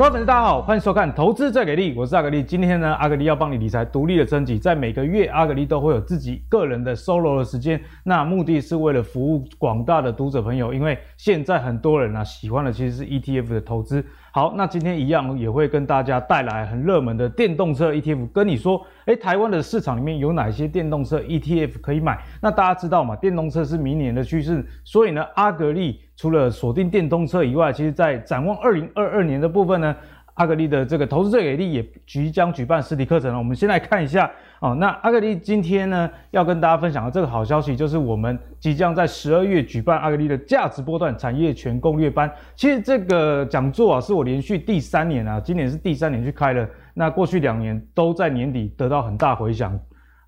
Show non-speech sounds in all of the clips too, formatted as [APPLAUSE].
各位粉丝，大家好，欢迎收看《投资再给力》，我是阿格力。今天呢，阿格力要帮你理财独立的升级，在每个月，阿格力都会有自己个人的 solo 的时间。那目的是为了服务广大的读者朋友，因为现在很多人啊喜欢的其实是 ETF 的投资。好，那今天一样也会跟大家带来很热门的电动车 ETF，跟你说，诶，台湾的市场里面有哪些电动车 ETF 可以买？那大家知道嘛，电动车是明年的趋势，所以呢，阿格力。除了锁定电动车以外，其实在展望二零二二年的部分呢，阿格力的这个投资最给力也即将举办实体课程了。我们先来看一下哦。那阿格力今天呢要跟大家分享的这个好消息，就是我们即将在十二月举办阿格力的价值波段产业全攻略班。其实这个讲座啊，是我连续第三年啊，今年是第三年去开了。那过去两年都在年底得到很大回响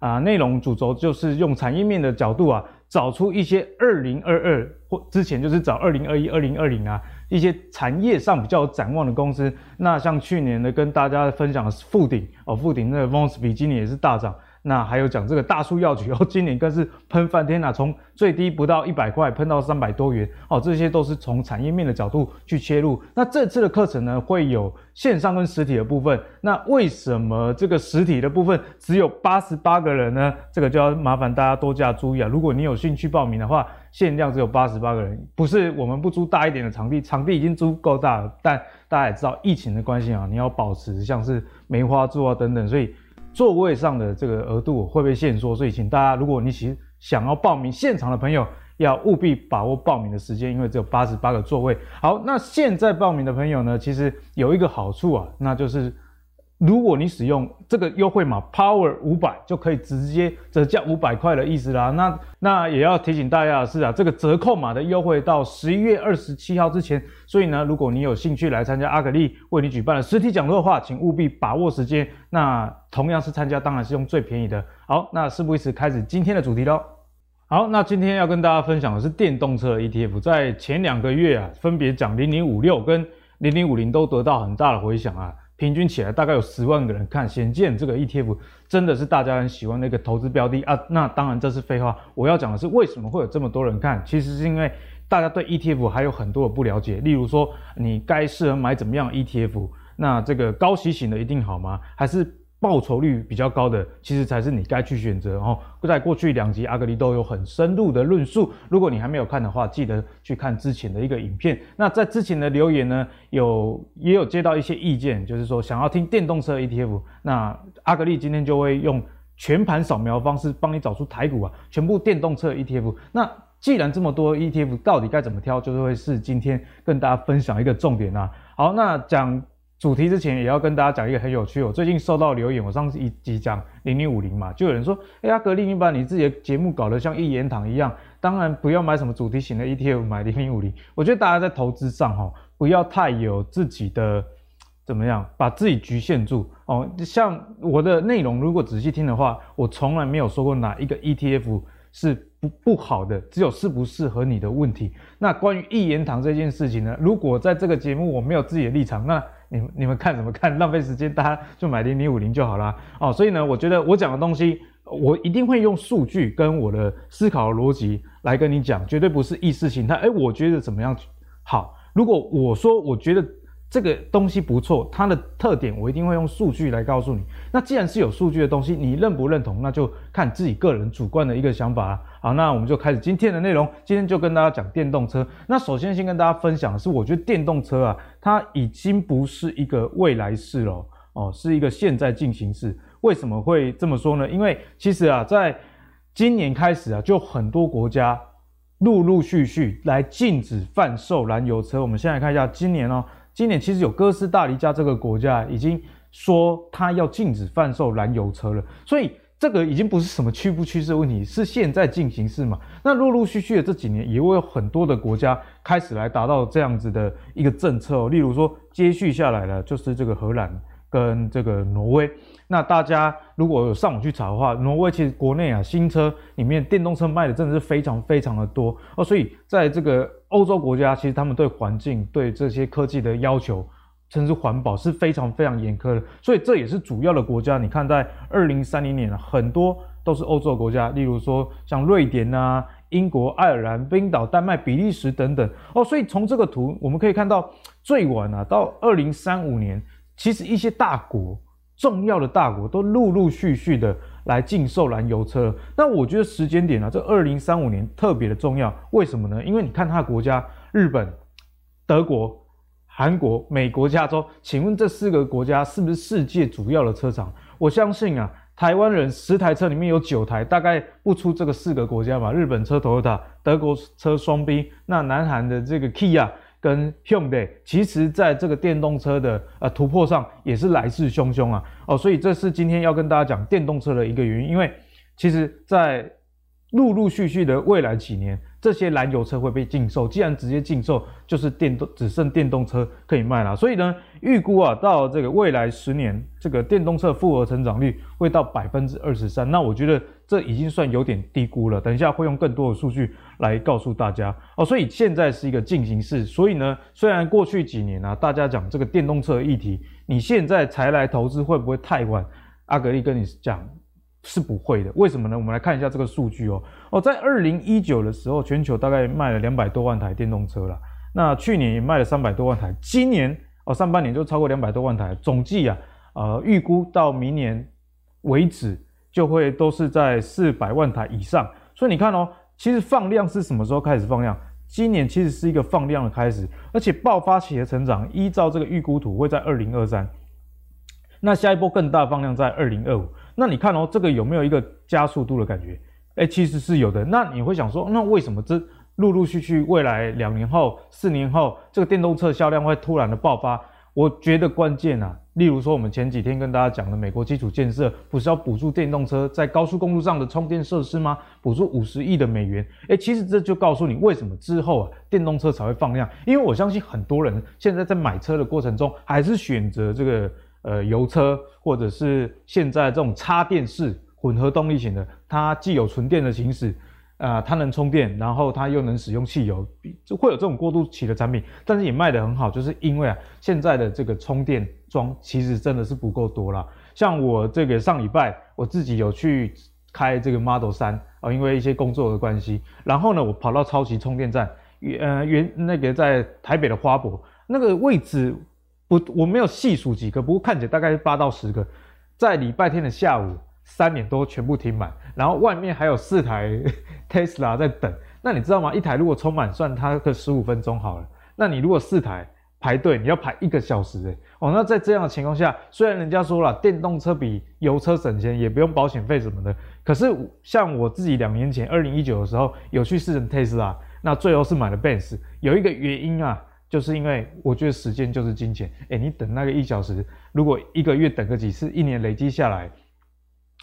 啊。内容主轴就是用产业面的角度啊。找出一些二零二二或之前就是找二零二一、二零二零啊，一些产业上比较有展望的公司。那像去年呢跟大家分享的是富鼎哦，富鼎那个 Vonsby 今年也是大涨。那还有讲这个大树药局哦，今年更是喷翻天呐，从最低不到一百块喷到三百多元哦，这些都是从产业面的角度去切入。那这次的课程呢，会有线上跟实体的部分。那为什么这个实体的部分只有八十八个人呢？这个就要麻烦大家多加注意啊！如果你有兴趣报名的话，限量只有八十八个人，不是我们不租大一点的场地，场地已经租够大了，但大家也知道疫情的关系啊，你要保持像是梅花座啊等等，所以。座位上的这个额度会被限缩，所以请大家，如果你其实想要报名现场的朋友，要务必把握报名的时间，因为只有八十八个座位。好，那现在报名的朋友呢，其实有一个好处啊，那就是。如果你使用这个优惠码 Power 五百，就可以直接折价五百块的意思啦。那那也要提醒大家的是啊，这个折扣码的优惠到十一月二十七号之前。所以呢，如果你有兴趣来参加阿格力为你举办的实体讲座的话，请务必把握时间。那同样是参加，当然是用最便宜的。好，那事不宜迟，开始今天的主题喽。好，那今天要跟大家分享的是电动车 ETF，在前两个月啊，分别讲零零五六跟零零五零都得到很大的回响啊。平均起来大概有十万个人看，显见这个 ETF 真的是大家很喜欢的一个投资标的啊。那当然这是废话，我要讲的是为什么会有这么多人看，其实是因为大家对 ETF 还有很多的不了解。例如说，你该适合买怎么样 ETF？那这个高息型的一定好吗？还是？报酬率比较高的，其实才是你该去选择哦。在过去两集阿格力都有很深入的论述，如果你还没有看的话，记得去看之前的一个影片。那在之前的留言呢，有也有接到一些意见，就是说想要听电动车 ETF，那阿格力今天就会用全盘扫描方式帮你找出台股啊，全部电动车 ETF。那既然这么多 ETF，到底该怎么挑，就是会是今天跟大家分享一个重点啊。好，那讲。主题之前也要跟大家讲一个很有趣，我最近收到留言，我上次一集讲零零五零嘛，就有人说，哎呀，格力，你把你自己的节目搞得像一言堂一样，当然不要买什么主题型的 ETF，买零零五零。我觉得大家在投资上哈，不要太有自己的怎么样，把自己局限住哦。像我的内容，如果仔细听的话，我从来没有说过哪一个 ETF 是不不好的，只有适不适合你的问题。那关于一言堂这件事情呢，如果在这个节目我没有自己的立场，那你们你们看怎么看？浪费时间，大家就买零零五零就好啦。哦。所以呢，我觉得我讲的东西，我一定会用数据跟我的思考逻辑来跟你讲，绝对不是意识形态。哎，我觉得怎么样好？如果我说我觉得这个东西不错，它的特点，我一定会用数据来告诉你。那既然是有数据的东西，你认不认同，那就看自己个人主观的一个想法啦。好，那我们就开始今天的内容。今天就跟大家讲电动车。那首先先跟大家分享的是，我觉得电动车啊，它已经不是一个未来式了哦，是一个现在进行式。为什么会这么说呢？因为其实啊，在今年开始啊，就很多国家陆陆续续来禁止贩售燃油车。我们先来看一下今年哦，今年其实有哥斯达黎加这个国家已经说它要禁止贩售燃油车了，所以。这个已经不是什么趋不趋势的问题，是现在进行式嘛？那陆陆续续的这几年，也会有很多的国家开始来达到这样子的一个政策哦。例如说，接续下来了就是这个荷兰跟这个挪威。那大家如果有上网去查的话，挪威其实国内啊新车里面电动车卖的真的是非常非常的多哦。所以在这个欧洲国家，其实他们对环境对这些科技的要求。甚至环保是非常非常严苛的，所以这也是主要的国家。你看，在二零三零年，很多都是欧洲国家，例如说像瑞典啊、英国、爱尔兰、冰岛、丹麦、比利时等等哦。所以从这个图我们可以看到，最晚啊到二零三五年，其实一些大国、重要的大国都陆陆续续的来禁售燃油车。那我觉得时间点啊，这二零三五年特别的重要，为什么呢？因为你看它的国家，日本、德国。韩国、美国、加州，请问这四个国家是不是世界主要的车厂？我相信啊，台湾人十台车里面有九台，大概不出这个四个国家吧。日本车 Toyota，德国车双 B，那南韩的这个 Kia 跟 Hyundai，其实在这个电动车的呃突破上也是来势汹汹啊。哦，所以这是今天要跟大家讲电动车的一个原因，因为其实在陆陆续续的未来几年。这些燃油车会被禁售，既然直接禁售，就是电动只剩电动车可以卖了。所以呢，预估啊，到这个未来十年，这个电动车复合成长率会到百分之二十三。那我觉得这已经算有点低估了。等一下会用更多的数据来告诉大家哦。所以现在是一个进行式。所以呢，虽然过去几年啊，大家讲这个电动车的议题，你现在才来投资会不会太晚？阿格力跟你讲。是不会的，为什么呢？我们来看一下这个数据哦。哦，在二零一九的时候，全球大概卖了两百多万台电动车了。那去年也卖了三百多万台，今年哦上半年就超过两百多万台，总计啊，呃，预估到明年为止就会都是在四百万台以上。所以你看哦，其实放量是什么时候开始放量？今年其实是一个放量的开始，而且爆发期的成长，依照这个预估图会在二零二三。那下一波更大放量在二零二五。那你看哦，这个有没有一个加速度的感觉？哎，其实是有的。那你会想说，那为什么这陆陆续续未来两年后、四年后，这个电动车销量会突然的爆发？我觉得关键啊，例如说我们前几天跟大家讲的美国基础建设，不是要补助电动车在高速公路上的充电设施吗？补助五十亿的美元。哎，其实这就告诉你为什么之后啊，电动车才会放量。因为我相信很多人现在在买车的过程中，还是选择这个。呃，油车或者是现在这种插电式混合动力型的，它既有纯电的行驶，啊、它能充电，然后它又能使用汽油，就会有这种过渡期的产品，但是也卖得很好，就是因为啊，现在的这个充电装其实真的是不够多啦。像我这个上礼拜我自己有去开这个 Model 3啊，因为一些工作的关系，然后呢，我跑到超级充电站，呃，原那个在台北的花博那个位置。我我没有细数几个，不过看起来大概八到十个，在礼拜天的下午三点多全部停满，然后外面还有四台 [LAUGHS] Tesla 在等。那你知道吗？一台如果充满算它个十五分钟好了，那你如果四台排队，你要排一个小时诶。哦，那在这样的情况下，虽然人家说了电动车比油车省钱，也不用保险费什么的，可是像我自己两年前二零一九的时候有去试乘 Tesla，那最后是买了 Benz，有一个原因啊。就是因为我觉得时间就是金钱，哎，你等那个一小时，如果一个月等个几次，一年累积下来，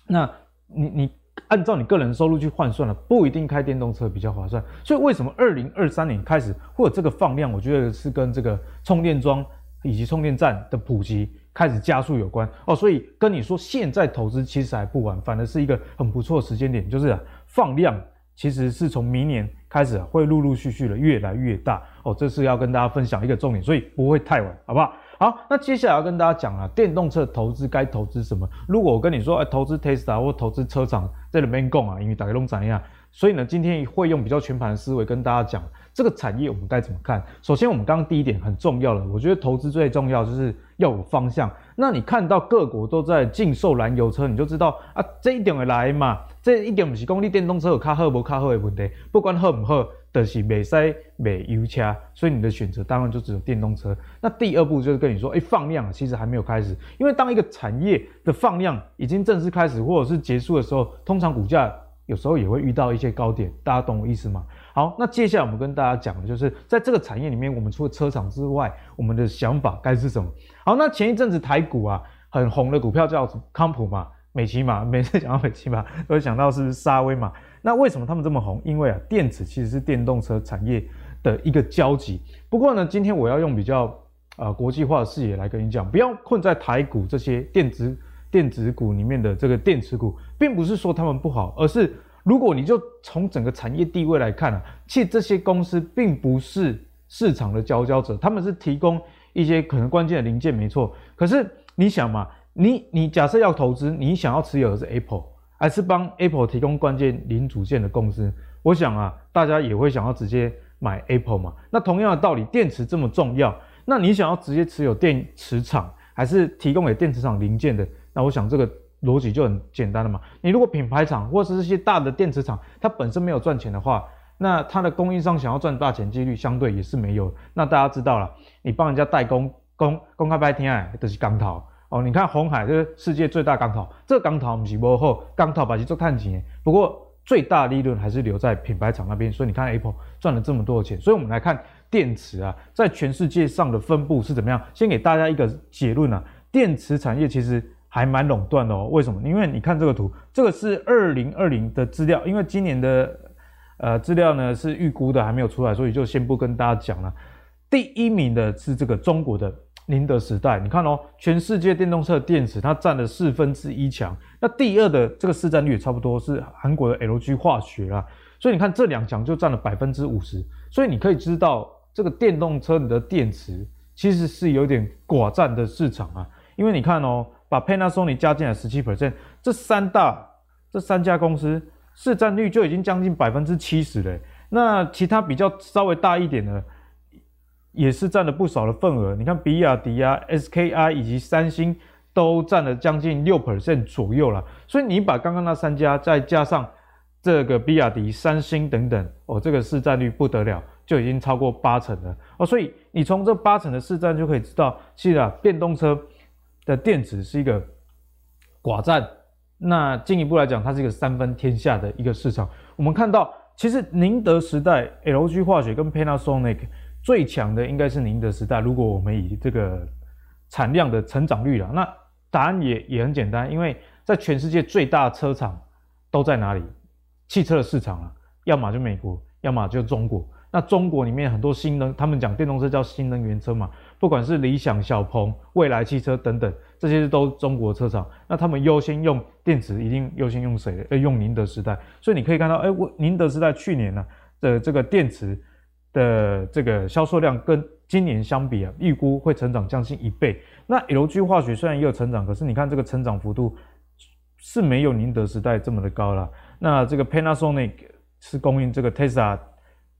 那你你按照你个人收入去换算了，不一定开电动车比较划算。所以为什么二零二三年开始会有这个放量？我觉得是跟这个充电桩以及充电站的普及开始加速有关哦。所以跟你说，现在投资其实还不晚，反而是一个很不错的时间点，就是啊，放量。其实是从明年开始会陆陆续续的越来越大哦，这是要跟大家分享一个重点，所以不会太晚，好不好？好，那接下来要跟大家讲啊，电动车投资该投资什么？如果我跟你说，哎，投资 Tesla 或投资车厂这里面讲啊，因为大家都怎样？所以呢，今天会用比较全盘的思维跟大家讲这个产业我们该怎么看。首先，我们刚刚第一点很重要的，我觉得投资最重要就是要有方向。那你看到各国都在禁售燃油车，你就知道啊，这一点会来嘛。这一点不是讲你电动车有较好无较好的问题，不管好不好，就是未使卖油车，所以你的选择当然就只有电动车。那第二步就是跟你说，哎，放量其实还没有开始，因为当一个产业的放量已经正式开始或者是结束的时候，通常股价有时候也会遇到一些高点，大家懂我意思吗？好，那接下来我们跟大家讲的就是，在这个产业里面，我们除了车厂之外，我们的想法该是什么？好，那前一阵子台股啊很红的股票叫康普嘛。美琪嘛，每次讲到美琪嘛，都会想到是沙威玛？那为什么他们这么红？因为啊，电池其实是电动车产业的一个交集。不过呢，今天我要用比较呃国际化的视野来跟你讲，不要困在台股这些电子电子股里面的这个电池股，并不是说他们不好，而是如果你就从整个产业地位来看啊，其实这些公司并不是市场的佼佼者，他们是提供一些可能关键的零件，没错。可是你想嘛？你你假设要投资，你想要持有的是 Apple，还是帮 Apple 提供关键零组件的公司？我想啊，大家也会想要直接买 Apple 嘛。那同样的道理，电池这么重要，那你想要直接持有电池厂，还是提供给电池厂零件的？那我想这个逻辑就很简单了嘛。你如果品牌厂或是这些大的电池厂，它本身没有赚钱的话，那它的供应商想要赚大钱几率相对也是没有。那大家知道了，你帮人家代工，公公开白天哎，都是钢套哦。你看红海这个世界最大钢套，这个钢套不是无好，钢头把其做碳钱，不过。最大利润还是留在品牌厂那边，所以你看 Apple 赚了这么多的钱。所以我们来看电池啊，在全世界上的分布是怎么样？先给大家一个结论啊，电池产业其实还蛮垄断的哦。为什么？因为你看这个图，这个是二零二零的资料，因为今年的呃资料呢是预估的，还没有出来，所以就先不跟大家讲了。第一名的是这个中国的。宁德时代，你看哦，全世界电动车电池它占了四分之一强。那第二的这个市占率也差不多是韩国的 LG 化学啦。所以你看这两强就占了百分之五十。所以你可以知道，这个电动车你的电池其实是有点寡占的市场啊。因为你看哦，把 Panasonic 加进来十七 percent，这三大这三家公司市占率就已经将近百分之七十了。那其他比较稍微大一点的。也是占了不少的份额，你看比亚迪啊、SKI 以及三星都占了将近六 percent 左右了。所以你把刚刚那三家再加上这个比亚迪、三星等等，哦，这个市占率不得了，就已经超过八成了哦。所以你从这八成的市占就可以知道，其实啊，电动车的电池是一个寡占。那进一步来讲，它是一个三分天下的一个市场。我们看到，其实宁德时代、LG 化学跟 Panasonic。最强的应该是宁德时代。如果我们以这个产量的成长率了，那答案也也很简单，因为在全世界最大车厂都在哪里？汽车的市场啊，要么就美国，要么就中国。那中国里面很多新能，他们讲电动车叫新能源车嘛，不管是理想、小鹏、蔚来汽车等等，这些都中国车厂。那他们优先用电池，一定优先用谁？呃，用宁德时代。所以你可以看到，哎，我宁德时代去年呢的这个电池。的这个销售量跟今年相比啊，预估会成长将近一倍。那 LG 化学虽然也有成长，可是你看这个成长幅度是没有宁德时代这么的高了。那这个 Panasonic 是供应这个 Tesla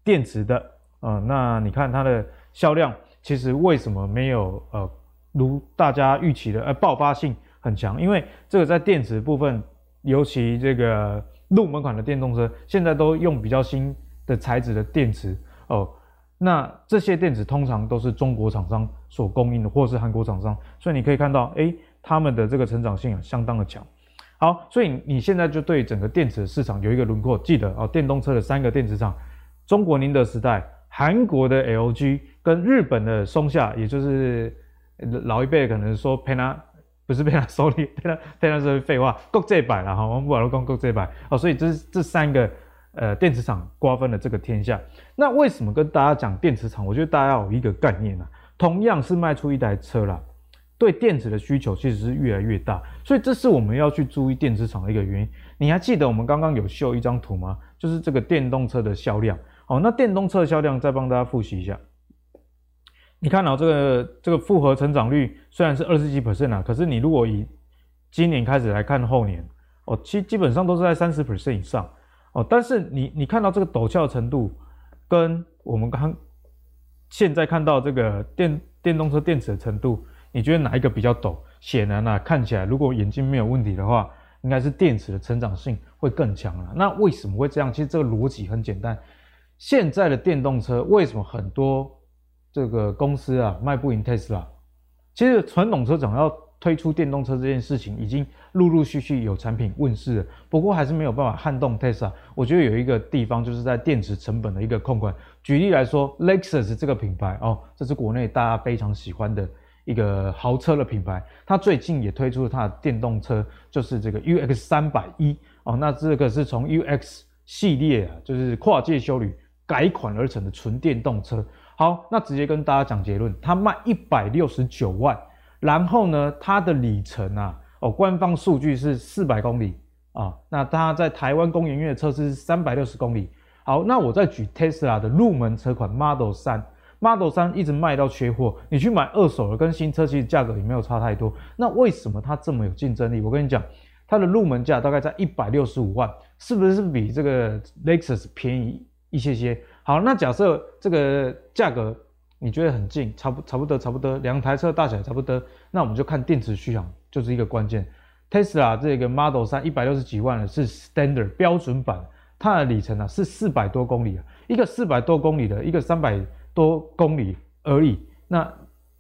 电池的啊、那你看它的销量其实为什么没有呃如大家预期的呃爆发性很强？因为这个在电池部分，尤其这个入门款的电动车，现在都用比较新的材质的电池。哦，那这些电池通常都是中国厂商所供应的，或是韩国厂商，所以你可以看到，哎，他们的这个成长性啊相当的强。好，所以你现在就对整个电池市场有一个轮廓，记得哦，电动车的三个电池厂：中国宁德时代、韩国的 LG 跟日本的松下，也就是老一辈可能说 Pana，不是 Panasonic，Pana，Pana [LAUGHS] 是废话，国际版了哈，我们不讲国际版哦，所以这是这三个。呃，电池厂瓜分了这个天下。那为什么跟大家讲电池厂？我觉得大家有一个概念啊，同样是卖出一台车啦，对电池的需求其实是越来越大，所以这是我们要去注意电池厂的一个原因。你还记得我们刚刚有秀一张图吗？就是这个电动车的销量。好，那电动车的销量再帮大家复习一下。你看到这个这个复合成长率虽然是二十几 percent 啊，可是你如果以今年开始来看后年，哦，其基本上都是在三十 percent 以上。哦，但是你你看到这个陡峭程度，跟我们刚现在看到这个电电动车电池的程度，你觉得哪一个比较陡？显然啊，看起来如果眼睛没有问题的话，应该是电池的成长性会更强了。那为什么会这样？其实这个逻辑很简单，现在的电动车为什么很多这个公司啊卖不赢特斯拉？其实传统车厂要推出电动车这件事情已经陆陆续续有产品问世了，不过还是没有办法撼动 Tesla。我觉得有一个地方就是在电池成本的一个控管。举例来说，Lexus 这个品牌哦，这是国内大家非常喜欢的一个豪车的品牌，它最近也推出了它的电动车，就是这个 UX 三百一哦。那这个是从 UX 系列啊，就是跨界修旅改款而成的纯电动车。好，那直接跟大家讲结论，它卖一百六十九万。然后呢，它的里程啊，哦，官方数据是四百公里啊。那它在台湾工研院的测试是三百六十公里。好，那我再举 Tesla 的入门车款 Model 3，Model 3一直卖到缺货。你去买二手的跟新车其实价格也没有差太多。那为什么它这么有竞争力？我跟你讲，它的入门价大概在一百六十五万，是不是比这个 Lexus 便宜一些些？好，那假设这个价格你觉得很近，差不差不多差不多，两台车大小差不多，那我们就看电池续航就是一个关键。Tesla 这个 Model 3一百六十几万的是 Standard 标准版，它的里程啊是四百多公里，一个四百多公里的，一个三百多公里而已。那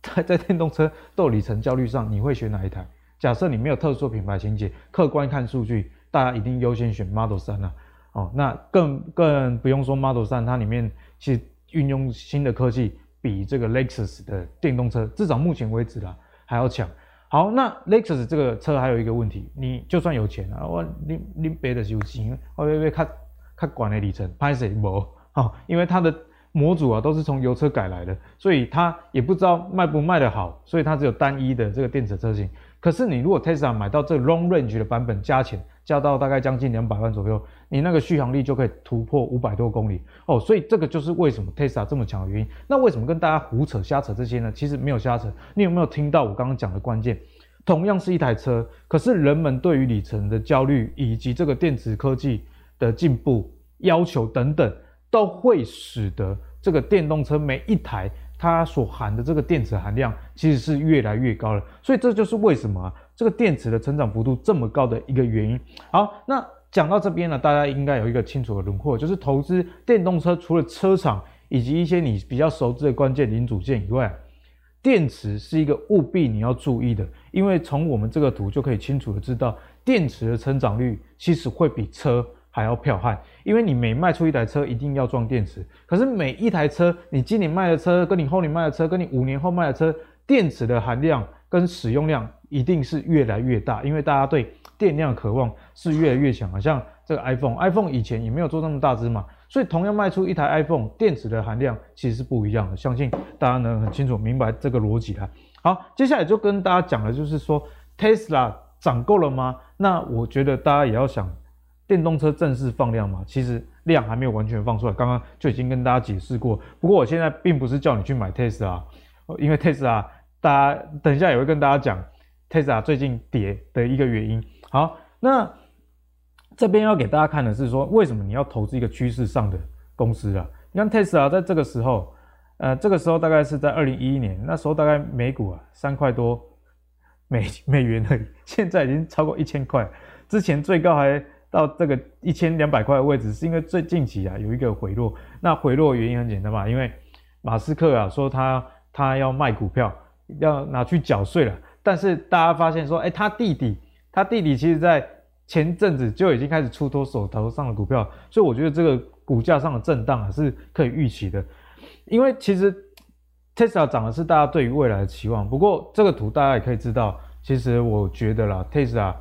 在在电动车都里程焦虑上，你会选哪一台？假设你没有特殊品牌情节，客观看数据，大家一定优先选 Model 3啊。哦，那更更不用说 Model 3，它里面其实运用新的科技，比这个 Lexus 的电动车至少目前为止啦还要强。好，那 Lexus 这个车还有一个问题，你就算有钱啊，我你你别的有钱，会不会看看管的里程，拍谁不？好，因为它的模组啊都是从油车改来的，所以它也不知道卖不卖得好，所以它只有单一的这个电池车型。可是你如果 Tesla 买到这 Long Range 的版本，加钱加到大概将近两百万左右，你那个续航力就可以突破五百多公里哦。所以这个就是为什么 Tesla 这么强的原因。那为什么跟大家胡扯瞎扯这些呢？其实没有瞎扯。你有没有听到我刚刚讲的关键？同样是一台车，可是人们对于里程的焦虑，以及这个电池科技的进步要求等等，都会使得这个电动车每一台。它所含的这个电池含量其实是越来越高了，所以这就是为什么啊，这个电池的成长幅度这么高的一个原因。好，那讲到这边呢，大家应该有一个清楚的轮廓，就是投资电动车除了车厂以及一些你比较熟知的关键零组件以外，电池是一个务必你要注意的，因为从我们这个图就可以清楚的知道，电池的成长率其实会比车。还要票悍，因为你每卖出一台车，一定要装电池。可是每一台车，你今年卖的车，跟你后年卖的车，跟你五年后卖的车，电池的含量跟使用量一定是越来越大，因为大家对电量渴望是越来越强好。像这个 iPhone，iPhone 以前也没有做那么大支嘛，所以同样卖出一台 iPhone，电池的含量其实是不一样的。相信大家能很清楚明白这个逻辑啊。好，接下来就跟大家讲的就是说，Tesla 涨够了吗？那我觉得大家也要想。电动车正式放量嘛？其实量还没有完全放出来，刚刚就已经跟大家解释过。不过我现在并不是叫你去买 Tesla，因为 Tesla 大家等一下也会跟大家讲 Tesla 最近跌的一个原因。好，那这边要给大家看的是说，为什么你要投资一个趋势上的公司啊？你看 Tesla 在这个时候，呃，这个时候大概是在二零一一年，那时候大概每股啊三块多美美元而已，现在已经超过一千块，之前最高还。到这个一千两百块的位置，是因为最近期啊有一个回落。那回落原因很简单嘛，因为马斯克啊说他他要卖股票，要拿去缴税了。但是大家发现说，哎，他弟弟他弟弟其实在前阵子就已经开始出脱手头上的股票，所以我觉得这个股价上的震荡啊是可以预期的。因为其实 Tesla 涨的是大家对于未来的期望。不过这个图大家也可以知道，其实我觉得啦，Tesla。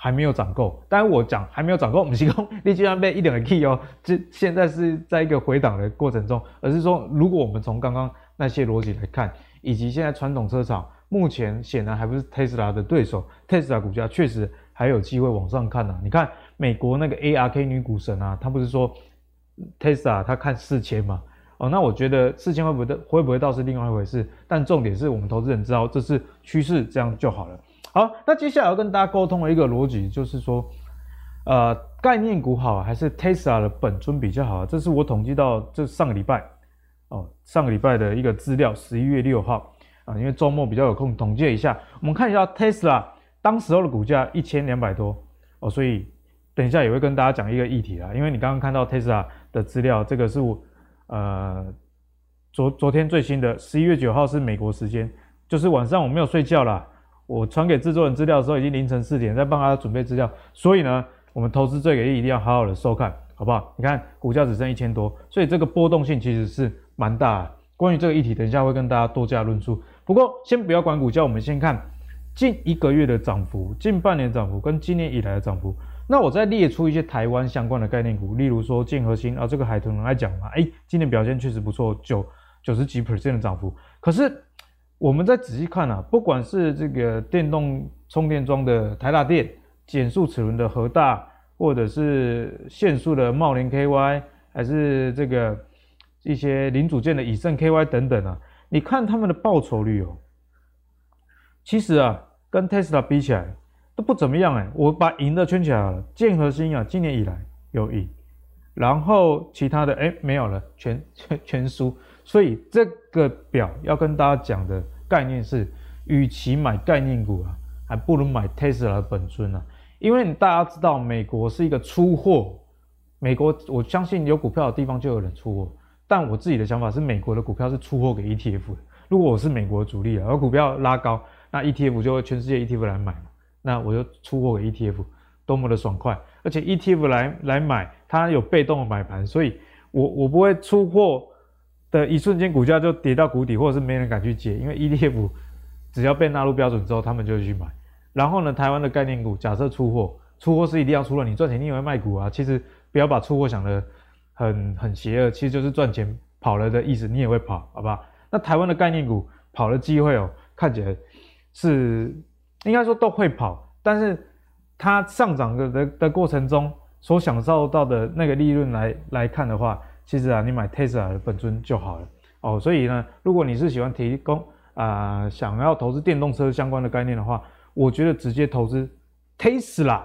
还没有涨够，当然我讲还没有涨够，我们提供你居然被一点的 key 哦，这现在是在一个回档的过程中，而是说如果我们从刚刚那些逻辑来看，以及现在传统车厂目前显然还不是 Tesla 的对手，Tesla 股价确实还有机会往上看啊。你看美国那个 ARK 女股神啊，她不是说 Tesla 她看四千嘛？哦，那我觉得四千会不会会不会倒是另外一回事，但重点是我们投资人知道这是趋势，这样就好了。好，那接下来要跟大家沟通的一个逻辑就是说，呃，概念股好还是 Tesla 的本尊比较好？这是我统计到这上个礼拜哦，上个礼拜的一个资料，十一月六号啊，因为周末比较有空，统计一下，我们看一下 Tesla 当时候的股价一千两百多哦，所以等一下也会跟大家讲一个议题啊，因为你刚刚看到 Tesla 的资料，这个是我呃昨昨天最新的十一月九号是美国时间，就是晚上我没有睡觉啦。我传给制作人资料的时候已经凌晨四点，在帮他准备资料，所以呢，我们投资最给力一定要好好的收看，好不好？你看股价只剩一千多，所以这个波动性其实是蛮大的。关于这个议题，等一下会跟大家多加论述。不过先不要管股价，我们先看近一个月的涨幅、近半年涨幅跟今年以来的涨幅。那我再列出一些台湾相关的概念股，例如说建和兴啊，这个海豚能来讲嘛，哎，今年表现确实不错，九九十几 percent 的涨幅，可是。我们再仔细看啊，不管是这个电动充电桩的台达电、减速齿轮的和大，或者是线束的茂林 KY，还是这个一些零组件的以盛 KY 等等啊，你看他们的报酬率哦，其实啊，跟 Tesla 比起来都不怎么样哎，我把赢的圈起来了。建和兴啊，今年以来有赢，然后其他的哎没有了，全全全输。所以这个表要跟大家讲的概念是，与其买概念股啊，还不如买 Tesla 本尊啊。因为大家知道，美国是一个出货，美国我相信有股票的地方就有人出货。但我自己的想法是，美国的股票是出货给 ETF 的。如果我是美国主力啊，而股票拉高，那 ETF 就会全世界 ETF 来买嘛。那我就出货给 ETF，多么的爽快！而且 ETF 来来买，它有被动的买盘，所以我我不会出货的一瞬间股价就跌到谷底，或者是没人敢去接，因为 ETF 只要被纳入标准之后，他们就会去买。然后呢，台湾的概念股，假设出货，出货是一定要出了，你赚钱你也会卖股啊。其实不要把出货想得很很邪恶，其实就是赚钱跑了的意思，你也会跑，好不好？那台湾的概念股跑的机会哦，看起来是。应该说都会跑，但是它上涨的的的过程中所享受到的那个利润来来看的话，其实啊，你买 Tesla 的本尊就好了哦。所以呢，如果你是喜欢提供啊、想要投资电动车相关的概念的话，我觉得直接投资 Tesla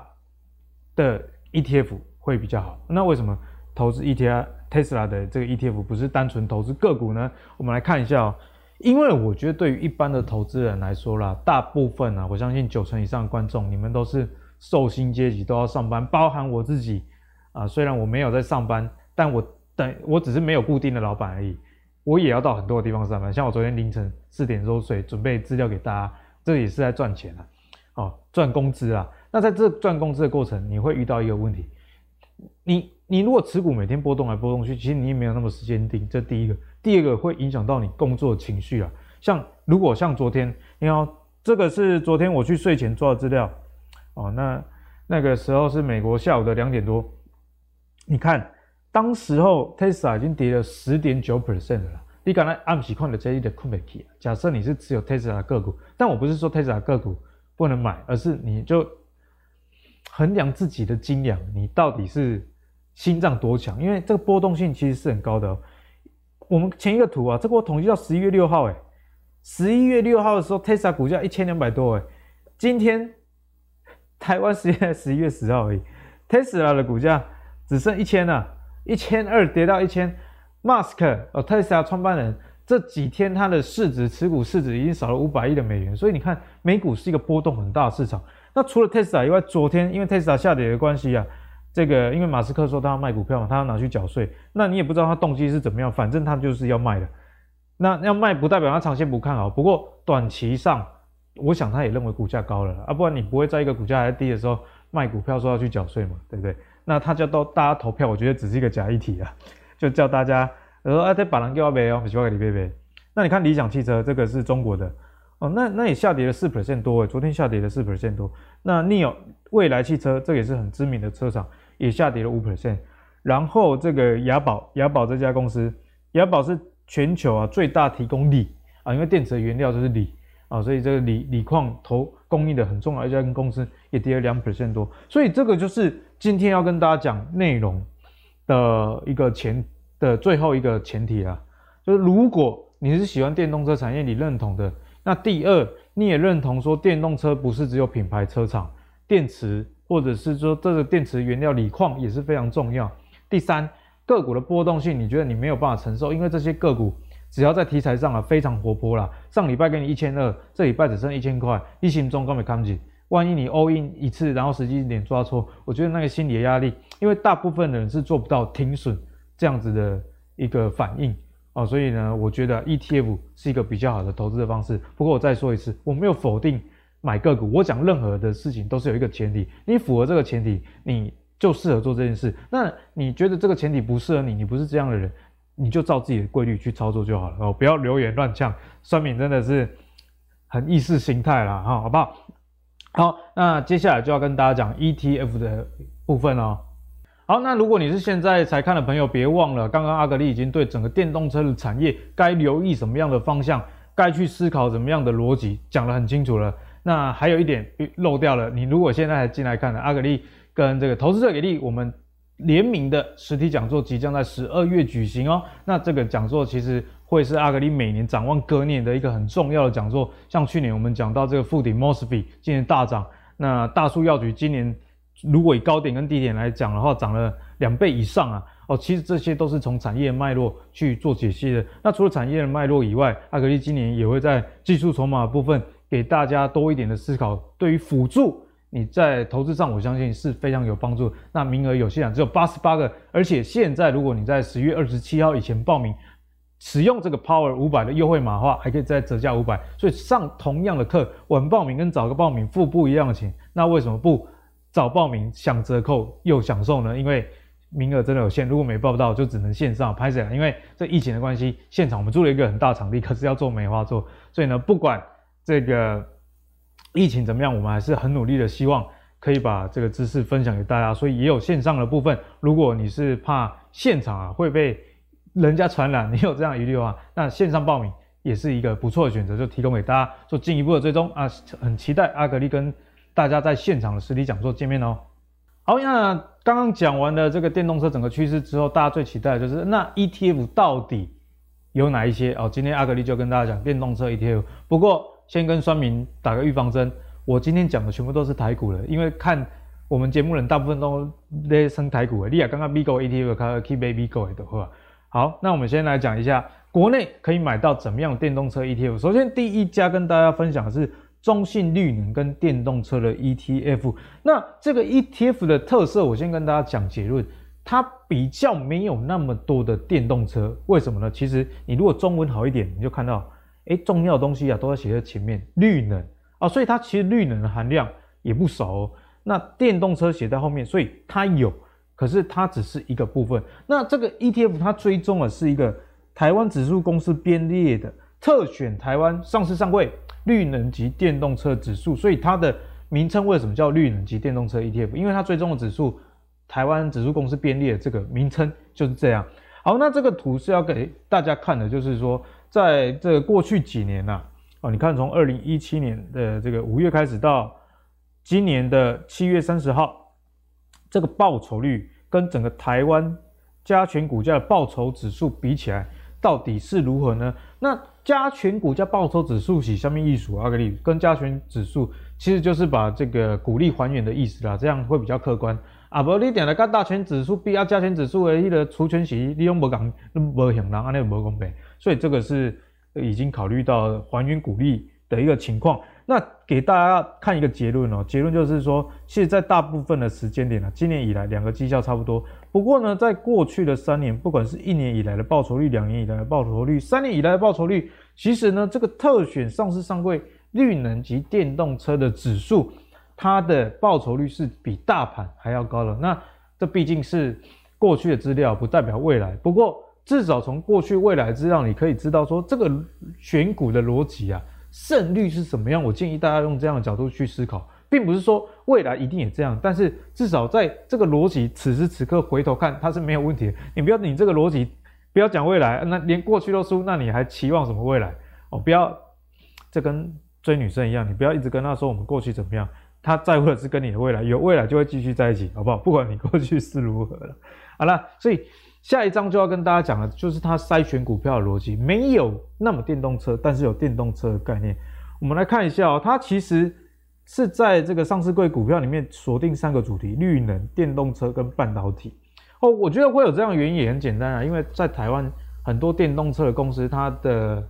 的 ETF 会比较好。那为什么投资 ETF Tesla 的这个 ETF 不是单纯投资个股呢？我们来看一下哦。因为我觉得对于一般的投资人来说啦，大部分啊，我相信九成以上的观众，你们都是受薪阶级，都要上班，包含我自己啊。虽然我没有在上班，但我等我只是没有固定的老板而已，我也要到很多的地方上班。像我昨天凌晨四点多睡，准备资料给大家，这也是在赚钱啊，哦，赚工资啊。那在这赚工资的过程，你会遇到一个问题，你你如果持股每天波动来波动去，其实你也没有那么时间定，这第一个。第二个会影响到你工作情绪啊，像如果像昨天，你看这个是昨天我去睡前抓的资料哦，那那个时候是美国下午的两点多，你看当时候 Tesla 已经跌了十点九 percent 了，你刚才暗时看的这一点空没起。假设你是持有 Tesla 的个股，但我不是说 Tesla 个股不能买，而是你就衡量自己的斤两，你到底是心脏多强，因为这个波动性其实是很高的。我们前一个图啊，这个我统计到十一月六号，哎，十一月六号的时候，Tesla 股价一千两百多，哎，今天台湾时间十一月十号而已，Tesla 的股价只剩一千了，一千二跌到一千。Musk 哦，Tesla 创办人这几天他的市值持股市值已经少了五百亿的美元，所以你看美股是一个波动很大的市场。那除了 Tesla 以外，昨天因为 Tesla 下跌的关系啊。这个因为马斯克说他要卖股票嘛，他要拿去缴税，那你也不知道他动机是怎么样，反正他就是要卖的。那要卖不代表他长线不看好，不过短期上，我想他也认为股价高了啊，不然你不会在一个股价还低的时候卖股票说要去缴税嘛，对不对？那他叫到大家投票，我觉得只是一个假议题啊，[LAUGHS] 就叫大家说啊，这把人给我卖哦，喜欢给你背背。那你看理想汽车这个是中国的哦，那那也下跌了四 percent 多诶，昨天下跌了四 percent 多。那 NIO 蔚来汽车这也是很知名的车厂。也下跌了五 percent，然后这个雅宝，雅宝这家公司，雅宝是全球啊最大提供锂啊，因为电池的原料就是锂啊，所以这个锂锂矿投供应的很重要一家公司也跌了两 percent 多，所以这个就是今天要跟大家讲内容的一个前的最后一个前提啊，就是如果你是喜欢电动车产业，你认同的，那第二你也认同说电动车不是只有品牌车厂，电池。或者是说这个电池原料锂矿也是非常重要。第三，个股的波动性，你觉得你没有办法承受，因为这些个股只要在题材上啊非常活泼啦。上礼拜给你一千二，这礼拜只剩一千块，你心中根本看不起。万一你 all in 一次，然后时机点抓错，我觉得那个心理的压力，因为大部分的人是做不到停损这样子的一个反应啊，所以呢，我觉得 ETF 是一个比较好的投资的方式。不过我再说一次，我没有否定。买个股，我讲任何的事情都是有一个前提，你符合这个前提，你就适合做这件事。那你觉得这个前提不适合你，你不是这样的人，你就照自己的规律去操作就好了哦，不要留言乱呛，酸民真的是很意识形态啦哈，好不好？好，那接下来就要跟大家讲 ETF 的部分哦。好，那如果你是现在才看的朋友，别忘了刚刚阿格力已经对整个电动车的产业该留意什么样的方向，该去思考怎么样的逻辑，讲得很清楚了。那还有一点漏掉了，你如果现在还进来看的，阿格力跟这个投资者给力，我们联名的实体讲座即将在十二月举行哦。那这个讲座其实会是阿格力每年展望隔年的一个很重要的讲座。像去年我们讲到这个富鼎 Mosfet 今年大涨，那大树药局今年如果以高点跟低点来讲的话，涨了两倍以上啊。哦，其实这些都是从产业脉络去做解析的。那除了产业的脉络以外，阿格力今年也会在技术筹码部分给大家多一点的思考，对于辅助你在投资上，我相信是非常有帮助。那名额有限，只有八十八个，而且现在如果你在十月二十七号以前报名，使用这个 Power 五百的优惠码的话，还可以再折价五百。所以上同样的课，晚报名跟早个报名付不一样的钱，那为什么不早报名享折扣又享受呢？因为名额真的有限，如果没报到，就只能线上拍摄。因为这疫情的关系，现场我们租了一个很大场地，可是要做梅花座，所以呢，不管这个疫情怎么样，我们还是很努力的，希望可以把这个知识分享给大家。所以也有线上的部分，如果你是怕现场啊会被人家传染，你有这样疑虑的话，那线上报名也是一个不错的选择，就提供给大家做进一步的追踪啊。很期待阿格力跟大家在现场的实体讲座见面哦。好，那刚刚讲完了这个电动车整个趋势之后，大家最期待的就是那 ETF 到底有哪一些哦？今天阿格力就跟大家讲电动车 ETF。不过先跟酸民打个预防针，我今天讲的全部都是台股的，因为看我们节目人大部分都在升台股的。你也刚刚 Bigo ETF 开 Keep Baby Go 的话，好，那我们先来讲一下国内可以买到怎么样电动车 ETF。首先第一家跟大家分享的是。中信绿能跟电动车的 ETF，那这个 ETF 的特色，我先跟大家讲结论，它比较没有那么多的电动车，为什么呢？其实你如果中文好一点，你就看到，哎，重要的东西啊都在写在前面，绿能啊，所以它其实绿能的含量也不少哦。那电动车写在后面，所以它有，可是它只是一个部分。那这个 ETF 它追踪的是一个台湾指数公司编列的特选台湾上市上柜。绿能级电动车指数，所以它的名称为什么叫绿能级电动车 ETF？因为它追踪的指数，台湾指数公司编列的这个名称就是这样。好，那这个图是要给大家看的，就是说，在这过去几年呐、哦，你看从二零一七年的这个五月开始到今年的七月三十号，这个报酬率跟整个台湾加权股价的报酬指数比起来，到底是如何呢？那加权股价报酬指数是什么意思？阿格力跟加权指数其实就是把这个股利还原的意思啦，这样会比较客观。啊，不，你点了个大权指数比啊加权指数的一个除权息，利用不讲，不很难，安尼不公平。所以这个是已经考虑到还原股利的一个情况。那给大家看一个结论哦，结论就是说，其实在大部分的时间点呢，今年以来两个绩效差不多。不过呢，在过去的三年，不管是一年以来的报酬率、两年以来的报酬率、三年以来的报酬率，其实呢，这个特选上市上柜绿能级电动车的指数，它的报酬率是比大盘还要高的。那这毕竟是过去的资料，不代表未来。不过至少从过去未来资料，你可以知道说，这个选股的逻辑啊。胜率是怎么样？我建议大家用这样的角度去思考，并不是说未来一定也这样，但是至少在这个逻辑此时此刻回头看，它是没有问题的。你不要你这个逻辑不要讲未来，那连过去都输，那你还期望什么未来？哦，不要，这跟追女生一样，你不要一直跟她说我们过去怎么样，他在乎的是跟你的未来，有未来就会继续在一起，好不好？不管你过去是如何了。[LAUGHS] 好了，所以。下一章就要跟大家讲的，就是他筛选股票的逻辑，没有那么电动车，但是有电动车的概念。我们来看一下哦，它其实是在这个上市柜股票里面锁定三个主题：绿能、电动车跟半导体。哦，我觉得会有这样的原因也很简单啊，因为在台湾很多电动车的公司，它的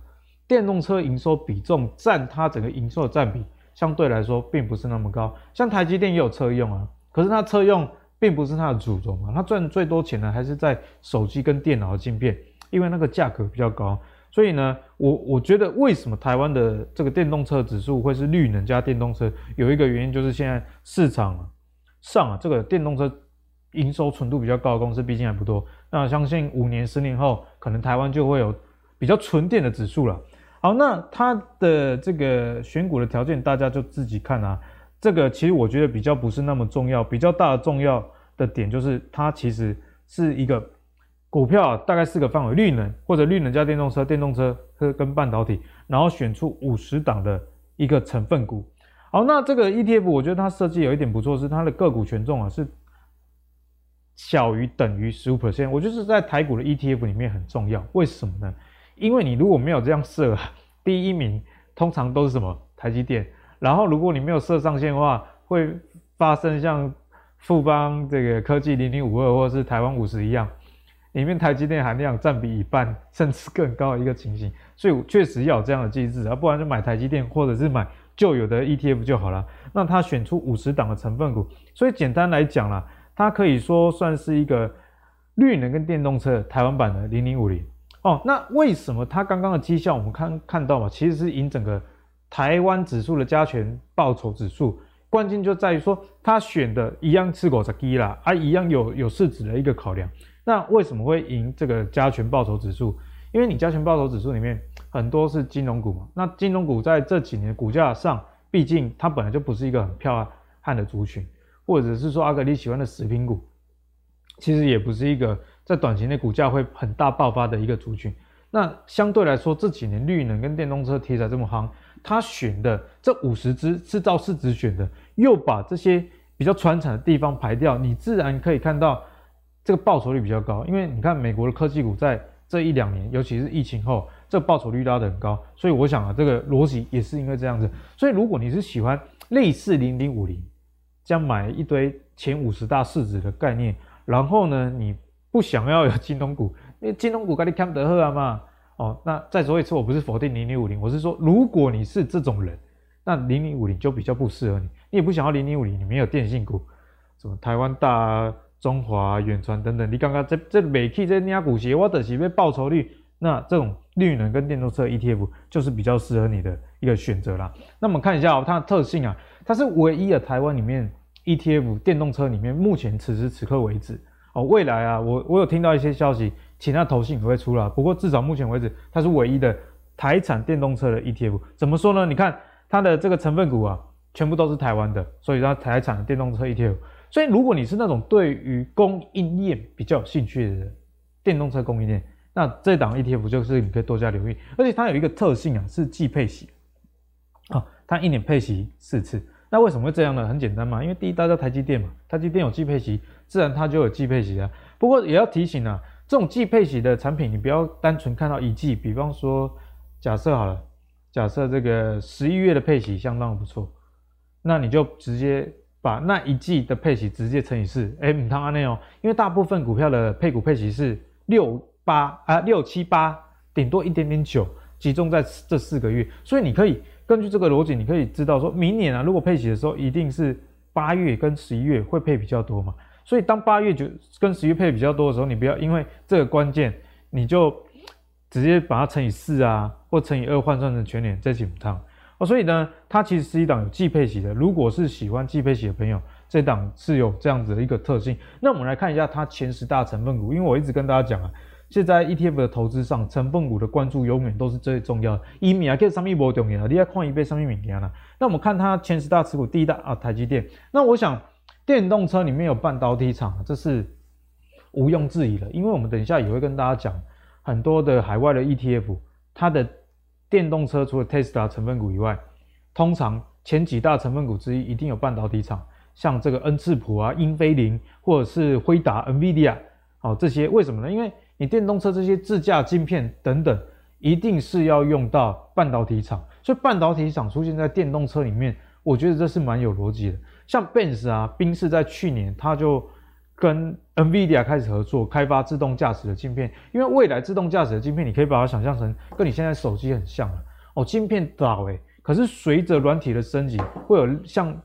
电动车营收比重占它整个营收的占比，相对来说并不是那么高。像台积电也有车用啊，可是它车用。并不是它的主轴嘛，它赚最多钱的还是在手机跟电脑的晶片，因为那个价格比较高。所以呢，我我觉得为什么台湾的这个电动车指数会是绿能加电动车，有一个原因就是现在市场上啊，这个电动车营收纯度比较高的公司毕竟还不多。那相信五年、十年后，可能台湾就会有比较纯电的指数了。好，那它的这个选股的条件，大家就自己看啊。这个其实我觉得比较不是那么重要，比较大的重要的点就是它其实是一个股票，大概四个范围：绿能或者绿能加电动车、电动车和跟半导体，然后选出五十档的一个成分股。好，那这个 ETF 我觉得它设计有一点不错，是它的个股权重啊是小于等于十五 percent，我觉得是在台股的 ETF 里面很重要。为什么呢？因为你如果没有这样设，第一名通常都是什么？台积电。然后，如果你没有设上限的话，会发生像富邦这个科技零零五二或者是台湾五十一样，里面台积电含量占比一半甚至更高的一个情形，所以确实要有这样的机制啊，不然就买台积电或者是买旧有的 ETF 就好了。那他选出五十档的成分股，所以简单来讲啦，它可以说算是一个绿能跟电动车台湾版的零零五零哦。那为什么它刚刚的绩效我们看看到嘛，其实是赢整个台湾指数的加权报酬指数。关键就在于说，他选的一样是五十支啦，啊，一样有有市值的一个考量。那为什么会赢这个加权报酬指数？因为你加权报酬指数里面很多是金融股嘛。那金融股在这几年股价上，毕竟它本来就不是一个很漂亮悍的族群，或者是说阿格力喜欢的食品股，其实也不是一个在短期内股价会很大爆发的一个族群。那相对来说，这几年绿能跟电动车题材这么夯。他选的这五十只是照市值选的，又把这些比较传产的地方排掉，你自然可以看到这个报酬率比较高。因为你看美国的科技股在这一两年，尤其是疫情后，这报酬率拉得很高。所以我想啊，这个逻辑也是因为这样子。所以如果你是喜欢类似零零五零这样买一堆前五十大市值的概念，然后呢，你不想要有金融股，[LAUGHS] 因为金融股跟你看得喝啊嘛。哦，那再说一次，我不是否定零零五零，我是说，如果你是这种人，那零零五零就比较不适合你。你也不想要零零五零，你没有电信股，什么台湾大啊、中华啊、远传等等，你刚刚这这每期这些股息，我等是被报酬率，那这种绿能跟电动车 ETF 就是比较适合你的一个选择啦。那我们看一下哦，它的特性啊，它是唯一的台湾里面 ETF 电动车里面，目前此时此刻为止哦，未来啊，我我有听到一些消息。其他投信也会出来，不过至少目前为止，它是唯一的台产电动车的 ETF。怎么说呢？你看它的这个成分股啊，全部都是台湾的，所以它台产的电动车 ETF。所以如果你是那种对于供应链比较有兴趣的人，电动车供应链，那这档 ETF 就是你可以多加留意。而且它有一个特性啊，是季配息啊，它一年配息四次。那为什么会这样呢？很简单嘛，因为第一大家台积电嘛，台积电有季配息，自然它就有季配息啊。不过也要提醒啊。这种季配息的产品，你不要单纯看到一季。比方说，假设好了，假设这个十一月的配息相当不错，那你就直接把那一季的配息直接乘以四。哎，唔通按呢哦，因为大部分股票的配股配息是六八啊六七八，顶多一点点九，集中在这四个月。所以你可以根据这个逻辑，你可以知道说，明年啊，如果配息的时候，一定是八月跟十一月会配比较多嘛。所以，当八月就跟十月配比较多的时候，你不要因为这个关键，你就直接把它乘以四啊，或乘以二换算成全年再去补哦。所以呢，它其实是一档有季配息的。如果是喜欢季配息的朋友，这档是有这样子的一个特性。那我们来看一下它前十大成分股，因为我一直跟大家讲啊，现在 ETF 的投资上，成分股的关注永远都是最重要的。一米啊，跟上面不重要，你要看一倍上面名言了。那我们看它前十大持股，第一大啊，台积电。那我想。电动车里面有半导体厂，这是毋庸置疑的。因为我们等一下也会跟大家讲，很多的海外的 ETF，它的电动车除了 Tesla 成分股以外，通常前几大成分股之一一定有半导体厂，像这个恩智浦啊、英飞凌或者是辉达、NVIDIA，好这些为什么呢？因为你电动车这些自驾晶片等等，一定是要用到半导体厂，所以半导体厂出现在电动车里面，我觉得这是蛮有逻辑的。像 Benz 啊，宾士在去年他就跟 NVIDIA 开始合作，开发自动驾驶的镜片。因为未来自动驾驶的镜片，你可以把它想象成跟你现在手机很像了哦，镜片早诶，可是随着软体的升级，会有像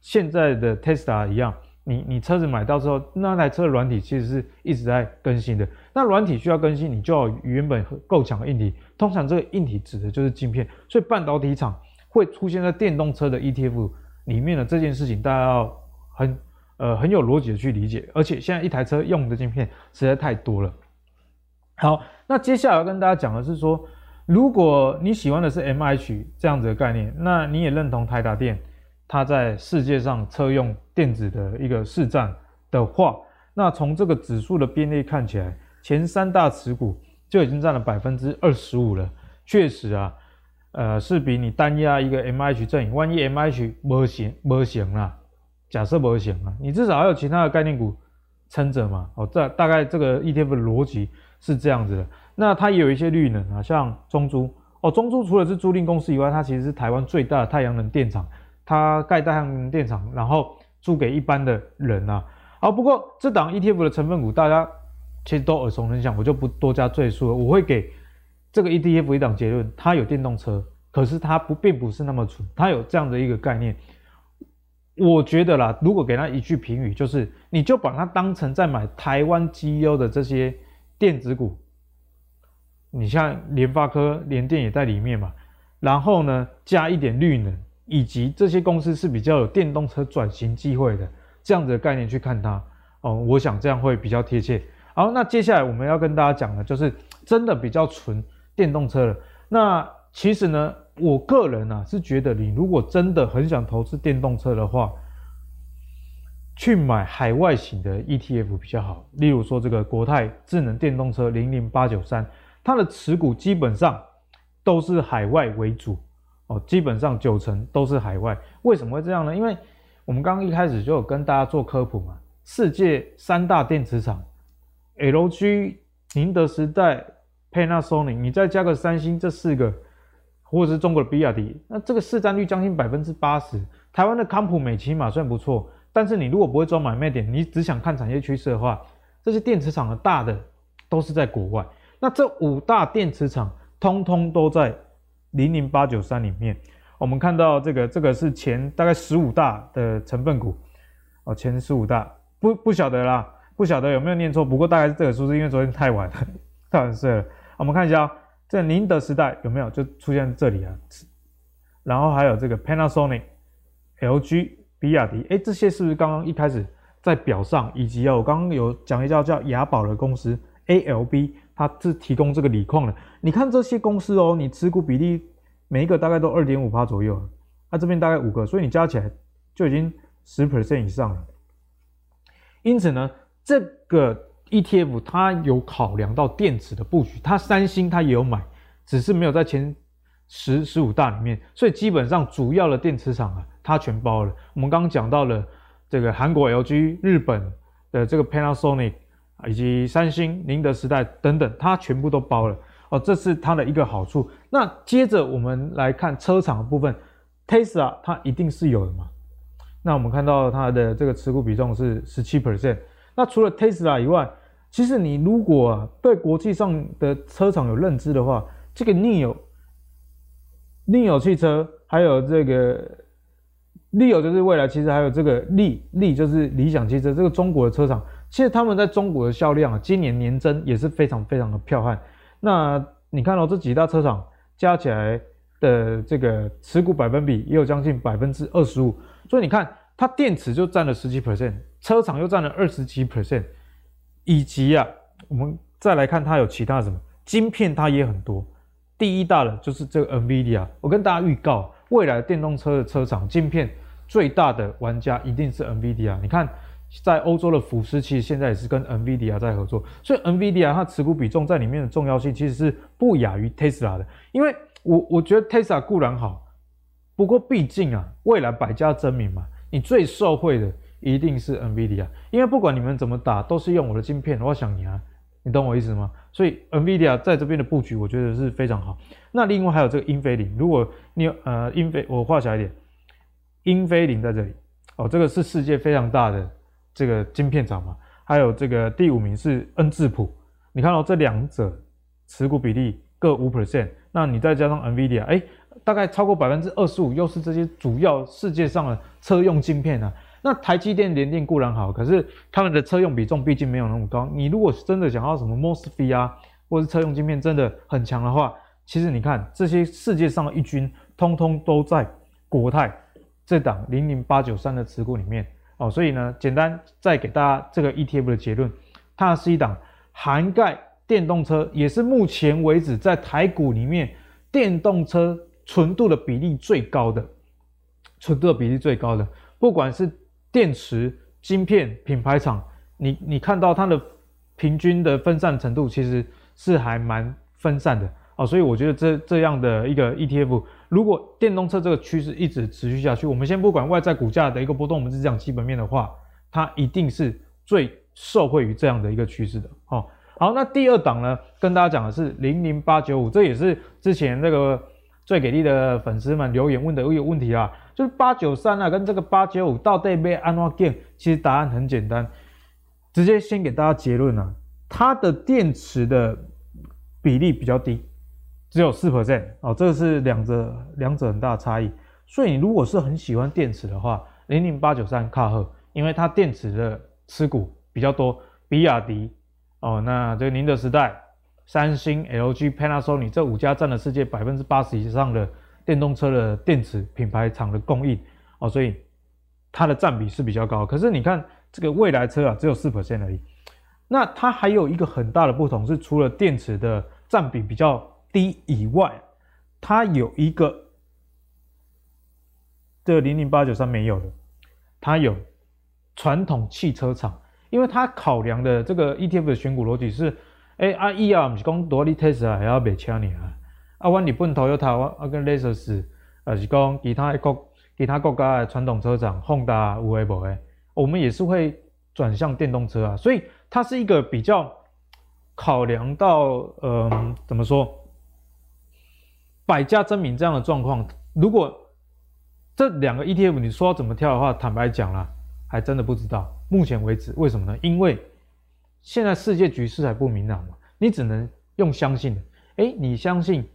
现在的 Tesla 一样，你你车子买到之后，那台车的软体其实是一直在更新的。那软体需要更新，你就要原本够强的硬体。通常这个硬体指的就是镜片，所以半导体厂会出现在电动车的 ETF。里面的这件事情，大家要很呃很有逻辑的去理解，而且现在一台车用的晶片实在太多了。好，那接下来要跟大家讲的是说，如果你喜欢的是 MH 这样子的概念，那你也认同台达电它在世界上车用电子的一个市占的话，那从这个指数的编列看起来，前三大持股就已经占了百分之二十五了。确实啊。呃，是比你单押一个 M H 阵营，万一 M H 不行不行啦，假设不行啊，你至少还有其他的概念股撑着嘛。哦，这大概这个 E T F 的逻辑是这样子的。那它也有一些绿能啊，像中租哦，中租除了是租赁公司以外，它其实是台湾最大的太阳能电厂它盖太阳能电厂，然后租给一般的人啊。好，不过这档 ETF 的成分股大家其实都耳熟能详，我就不多加赘述了。我会给这个 ETF 一档结论，它有电动车，可是它不并不是那么纯，它有这样的一个概念。我觉得啦，如果给他一句评语，就是你就把它当成在买台湾绩优的这些电子股，你像联发科、联电也在里面嘛，然后呢加一点绿能，以及这些公司是比较有电动车转型机会的这样子的概念去看它哦，我想这样会比较贴切。好，那接下来我们要跟大家讲的，就是真的比较纯电动车了。那其实呢，我个人啊是觉得，你如果真的很想投资电动车的话，去买海外型的 ETF 比较好。例如说，这个国泰智能电动车零零八九三，它的持股基本上都是海外为主哦，基本上九成都是海外。为什么会这样呢？因为我们刚刚一开始就有跟大家做科普嘛，世界三大电池厂，LG、宁德时代、Panasonic，你再加个三星，这四个。或者是中国的比亚迪，那这个市占率将近百分之八十。台湾的康普美奇玛算不错，但是你如果不会抓买卖点，你只想看产业趋势的话，这些电池厂的大的都是在国外。那这五大电池厂通通都在零零八九三里面。我们看到这个，这个是前大概十五大的成分股哦，前十五大不不晓得啦，不晓得有没有念错。不过大概是这个数字，因为昨天太晚了，[LAUGHS] 太晚睡了。我们看一下哦。这宁德时代有没有就出现这里啊？然后还有这个 Panasonic、LG、比亚迪，哎，这些是不是刚刚一开始在表上？以及啊，我刚刚有讲一家叫雅宝的公司 ALB，它是提供这个锂矿的。你看这些公司哦，你持股比例每一个大概都二点五趴左右，它、这边大概五个，所以你加起来就已经十 percent 以上了。因此呢，这个。ETF 它有考量到电池的布局，它三星它也有买，只是没有在前十十五大里面，所以基本上主要的电池厂啊，它全包了。我们刚刚讲到了这个韩国 LG、日本的这个 Panasonic 啊以及三星、宁德时代等等，它全部都包了哦，这是它的一个好处。那接着我们来看车厂的部分，Tesla 它一定是有的嘛？那我们看到它的这个持股比重是十七 percent。那除了 Tesla 以外，其实你如果啊对国际上的车厂有认知的话，这个宁有宁、有汽车，还有这个 LIO 就是未来，其实还有这个力力就是理想汽车，这个中国的车厂，其实他们在中国的销量啊，今年年增也是非常非常的彪悍。那你看到、哦、这几大车厂加起来的这个持股百分比也有将近百分之二十五，所以你看它电池就占了十几 percent，车厂又占了二十几 percent。以及啊，我们再来看它有其他什么晶片，它也很多。第一大的就是这个 NVIDIA，我跟大家预告，未来电动车的车厂晶片最大的玩家一定是 NVIDIA。你看，在欧洲的福斯其实现在也是跟 NVIDIA 在合作，所以 NVIDIA 它持股比重在里面的重要性其实是不亚于 Tesla 的。因为我我觉得 Tesla 固然好，不过毕竟啊，未来百家争鸣嘛，你最受惠的。一定是 NVIDIA，因为不管你们怎么打，都是用我的晶片。我想你啊，你懂我意思吗？所以 NVIDIA 在这边的布局，我觉得是非常好。那另外还有这个英飞凌，如果你有呃英飞，我画小一点，英飞凌在这里哦，这个是世界非常大的这个晶片厂嘛。还有这个第五名是恩智浦，你看到这两者持股比例各五 percent，那你再加上 NVIDIA，哎，大概超过百分之二十五，又是这些主要世界上的车用晶片啊。那台积电、联电固然好，可是他们的车用比重毕竟没有那么高。你如果是真的想要什么 MOSFET 啊，或是车用晶片真的很强的话，其实你看这些世界上的一军，通通都在国泰这档零零八九三的持股里面哦。所以呢，简单再给大家这个 ETF 的结论，它是一档涵盖电动车，也是目前为止在台股里面电动车纯度的比例最高的，纯度的比例最高的，不管是电池晶片品牌厂，你你看到它的平均的分散程度其实是还蛮分散的哦，所以我觉得这这样的一个 ETF，如果电动车这个趋势一直持续下去，我们先不管外在股价的一个波动，我们是讲基本面的话，它一定是最受惠于这样的一个趋势的哦。好，那第二档呢，跟大家讲的是零零八九五，这也是之前那个最给力的粉丝们留言问的有问题啊，就是八九三啊跟这个八九五到底要安怎拣？其实答案很简单，直接先给大家结论啊，它的电池的比例比较低，只有四 percent 哦，这个是两者两者很大的差异。所以你如果是很喜欢电池的话，零零八九三卡赫，因为它电池的持股比较多，比亚迪哦，那这个宁德时代。三星、LG、Panasonic 这五家占了世界百分之八十以上的电动车的电池品牌厂的供应哦，所以它的占比是比较高。可是你看这个蔚来车啊，只有四 percent 而已。那它还有一个很大的不同是，除了电池的占比比较低以外，它有一个这零零八九三没有的，它有传统汽车厂，因为它考量的这个 ETF 的选股逻辑是。哎，啊，以后不是讲多你 Tesla 还要卖车呢啊？啊，阮日本 Toyota，我啊跟 Lexus，啊是讲其他国其他国家的传统车厂，Honda 有诶无诶，我们也是会转向电动车啊。所以它是一个比较考量到，嗯、怎么说，百家争鸣这样的状况。如果这两个 ETF 你说要怎么跳的话，坦白讲啦，还真的不知道。目前为止，为什么呢？因为现在世界局势还不明朗嘛，你只能用相信的。诶，你相信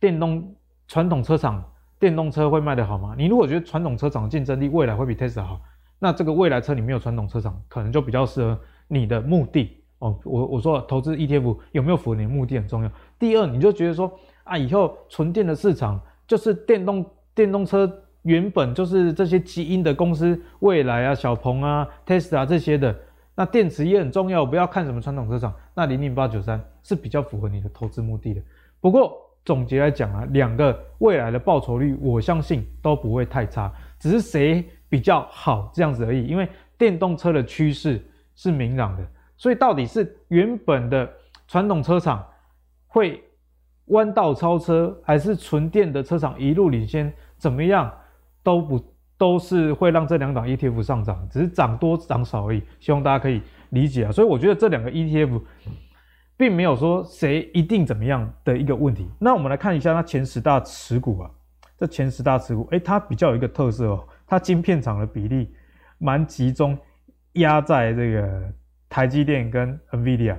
电动传统车厂电动车会卖得好吗？你如果觉得传统车厂竞争力未来会比 Tesla 好，那这个未来车里没有传统车厂，可能就比较适合你的目的哦。我我说投资 ETF 有没有符合你的目的很重要。第二，你就觉得说啊，以后纯电的市场就是电动电动车原本就是这些基因的公司，蔚来啊、小鹏啊、Tesla 这些的。那电池也很重要，不要看什么传统车厂，那零零八九三是比较符合你的投资目的的。不过总结来讲啊，两个未来的报酬率，我相信都不会太差，只是谁比较好这样子而已。因为电动车的趋势是明朗的，所以到底是原本的传统车厂会弯道超车，还是纯电的车厂一路领先，怎么样都不。都是会让这两档 ETF 上涨，只是涨多涨少而已，希望大家可以理解啊。所以我觉得这两个 ETF 并没有说谁一定怎么样的一个问题。那我们来看一下它前十大持股啊，这前十大持股，诶，它比较有一个特色哦，它晶片厂的比例蛮集中，压在这个台积电跟 NVIDIA。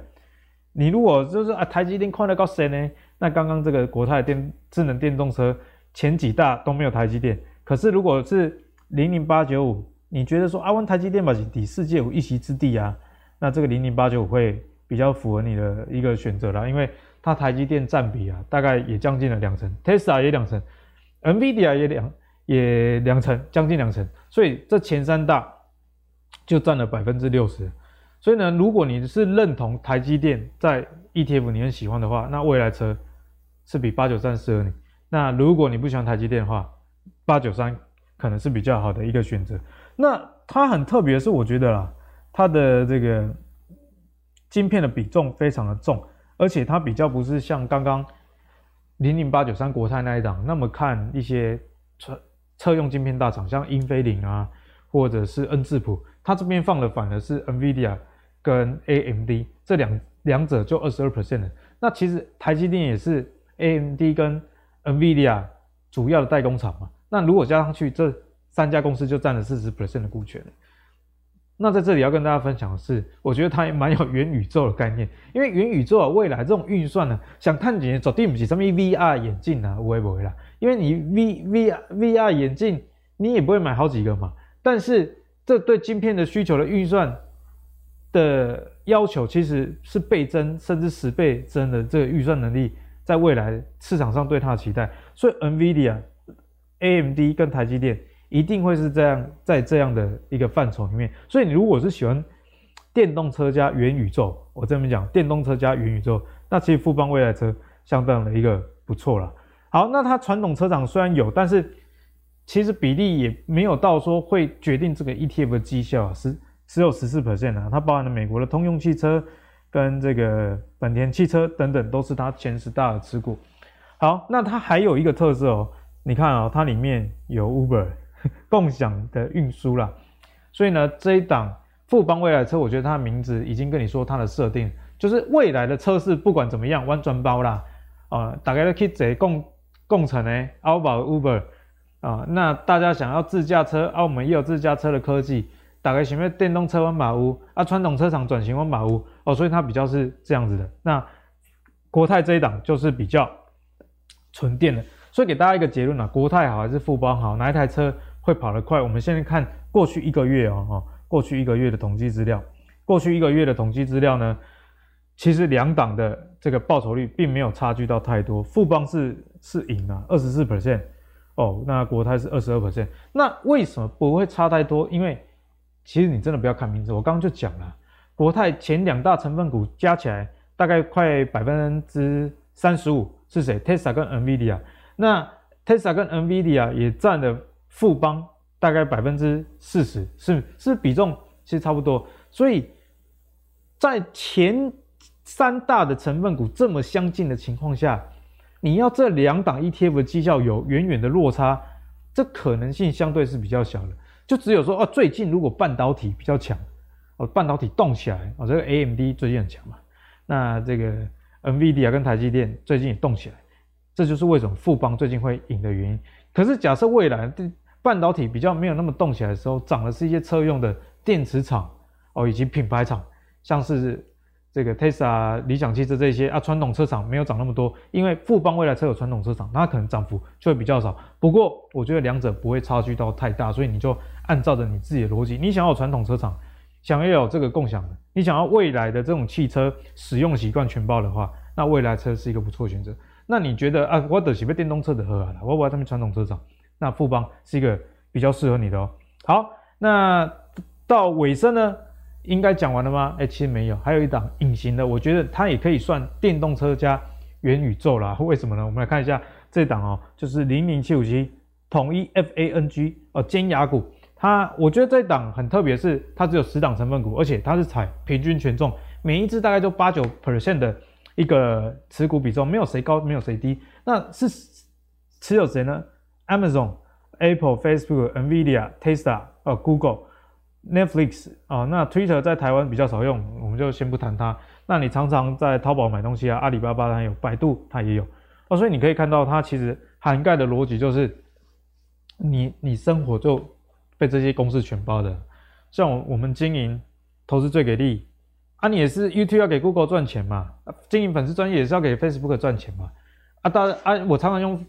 你如果就是啊，台积电看得高谁呢？那刚刚这个国泰电智能电动车前几大都没有台积电，可是如果是零零八九五，你觉得说阿温台积电吧，第世界有一席之地啊？那这个零零八九五会比较符合你的一个选择啦，因为它台积电占比啊，大概也将近了两成，Tesla 也两成，NVIDIA 也两也两成，将近两成，所以这前三大就占了百分之六十。所以呢，如果你是认同台积电在 ETF 你很喜欢的话，那未来车是比八九三适合你。那如果你不喜欢台积电的话，八九三。可能是比较好的一个选择。那它很特别是，我觉得啦，它的这个晶片的比重非常的重，而且它比较不是像刚刚零零八九三国泰那一档那么看一些车车用晶片大厂，像英飞凌啊，或者是恩智浦，它这边放的反而是 NVIDIA 跟 AMD 这两两者就二十二 percent 的。那其实台积电也是 AMD 跟 NVIDIA 主要的代工厂嘛。那如果加上去，这三家公司就占了四十 percent 的股权。那在这里要跟大家分享的是，我觉得它也蛮有元宇宙的概念，因为元宇宙啊，未来这种运算呢，想看见绝对不是什么 VR 眼镜啊，不会不会啦，因为你 V V VR 眼镜你也不会买好几个嘛。但是这对晶片的需求的运算的要求，其实是倍增甚至十倍增的这个预算能力，在未来市场上对它的期待，所以 NVIDIA。AMD 跟台积电一定会是这样，在这样的一个范畴里面，所以你如果是喜欢电动车加元宇宙，我这么讲，电动车加元宇宙，那其实富邦未来车相当的一个不错了。好，那它传统车厂虽然有，但是其实比例也没有到说会决定这个 ETF 的绩效啊，是只有十四 percent 啊，它包含了美国的通用汽车跟这个本田汽车等等，都是它前十大的持股。好，那它还有一个特色哦。你看啊、哦，它里面有 Uber 共享的运输啦，所以呢，这一档富邦未来车，我觉得它的名字已经跟你说它的设定，就是未来的车是不管怎么样，弯转包啦，啊、呃，大概都可以直接共共乘呢，奥宝 Uber 啊，那大家想要自驾车，啊，门也有自驾车的科技，大概前面电动车弯马屋啊，传统车厂转型弯马屋哦，所以它比较是这样子的。那国泰这一档就是比较纯电的，所以给大家一个结论啊，国泰好还是富邦好，哪一台车会跑得快？我们现在看过去一个月哦，哈，过去一个月的统计资料，过去一个月的统计资料呢，其实两档的这个报酬率并没有差距到太多，富邦是是赢了二十四 percent 哦，那国泰是二十二 percent，那为什么不会差太多？因为其实你真的不要看名字，我刚刚就讲了，国泰前两大成分股加起来大概快百分之三十五是谁？Tesla 跟 NVIDIA，那 Tesla 跟 NVIDIA 也占了富邦大概百分之四十，是是比重其实差不多，所以在前三大的成分股这么相近的情况下，你要这两档 ETF 的绩效有远远的落差，这可能性相对是比较小的。就只有说哦，最近如果半导体比较强，哦，半导体动起来，哦，这个 AMD 最近很强嘛，那这个 NVIDIA 跟台积电最近也动起来，这就是为什么富邦最近会赢的原因。可是假设未来半导体比较没有那么动起来的时候，涨的是一些车用的电池厂哦，以及品牌厂，像是。这个 Tesla、理想汽车这些啊，传统车厂没有涨那么多，因为富邦未来车有传统车厂，那可能涨幅就会比较少。不过我觉得两者不会差距到太大，所以你就按照着你自己的逻辑，你想要传统车厂，想要有这个共享的，你想要未来的这种汽车使用习惯全包的话，那未来车是一个不错的选择。那你觉得啊，我得喜欢电动车的喝啊，我我要他们传统车厂，那富邦是一个比较适合你的哦。好，那到尾声呢？应该讲完了吗？哎，其实没有，还有一档隐形的，我觉得它也可以算电动车加元宇宙啦。为什么呢？我们来看一下这档哦，就是零零七五七统一 FANG 哦，尖牙股。它我觉得这档很特别，是它只有十档成分股，而且它是采平均权重，每一支大概就八九 percent 的一个持股比重，没有谁高，没有谁低。那是持有谁呢？Amazon、Apple、Facebook、Nvidia、Tesla 呃，Google。Netflix 啊，那 Twitter 在台湾比较少用，我们就先不谈它。那你常常在淘宝买东西啊，阿里巴巴它有，百度它也有哦，所以你可以看到它其实涵盖的逻辑就是你，你你生活就被这些公司全包的。像我我们经营投资最给力啊，你也是 YouTube 要给 Google 赚钱嘛，经营粉丝专业也是要给 Facebook 赚钱嘛啊，当然啊，我常常用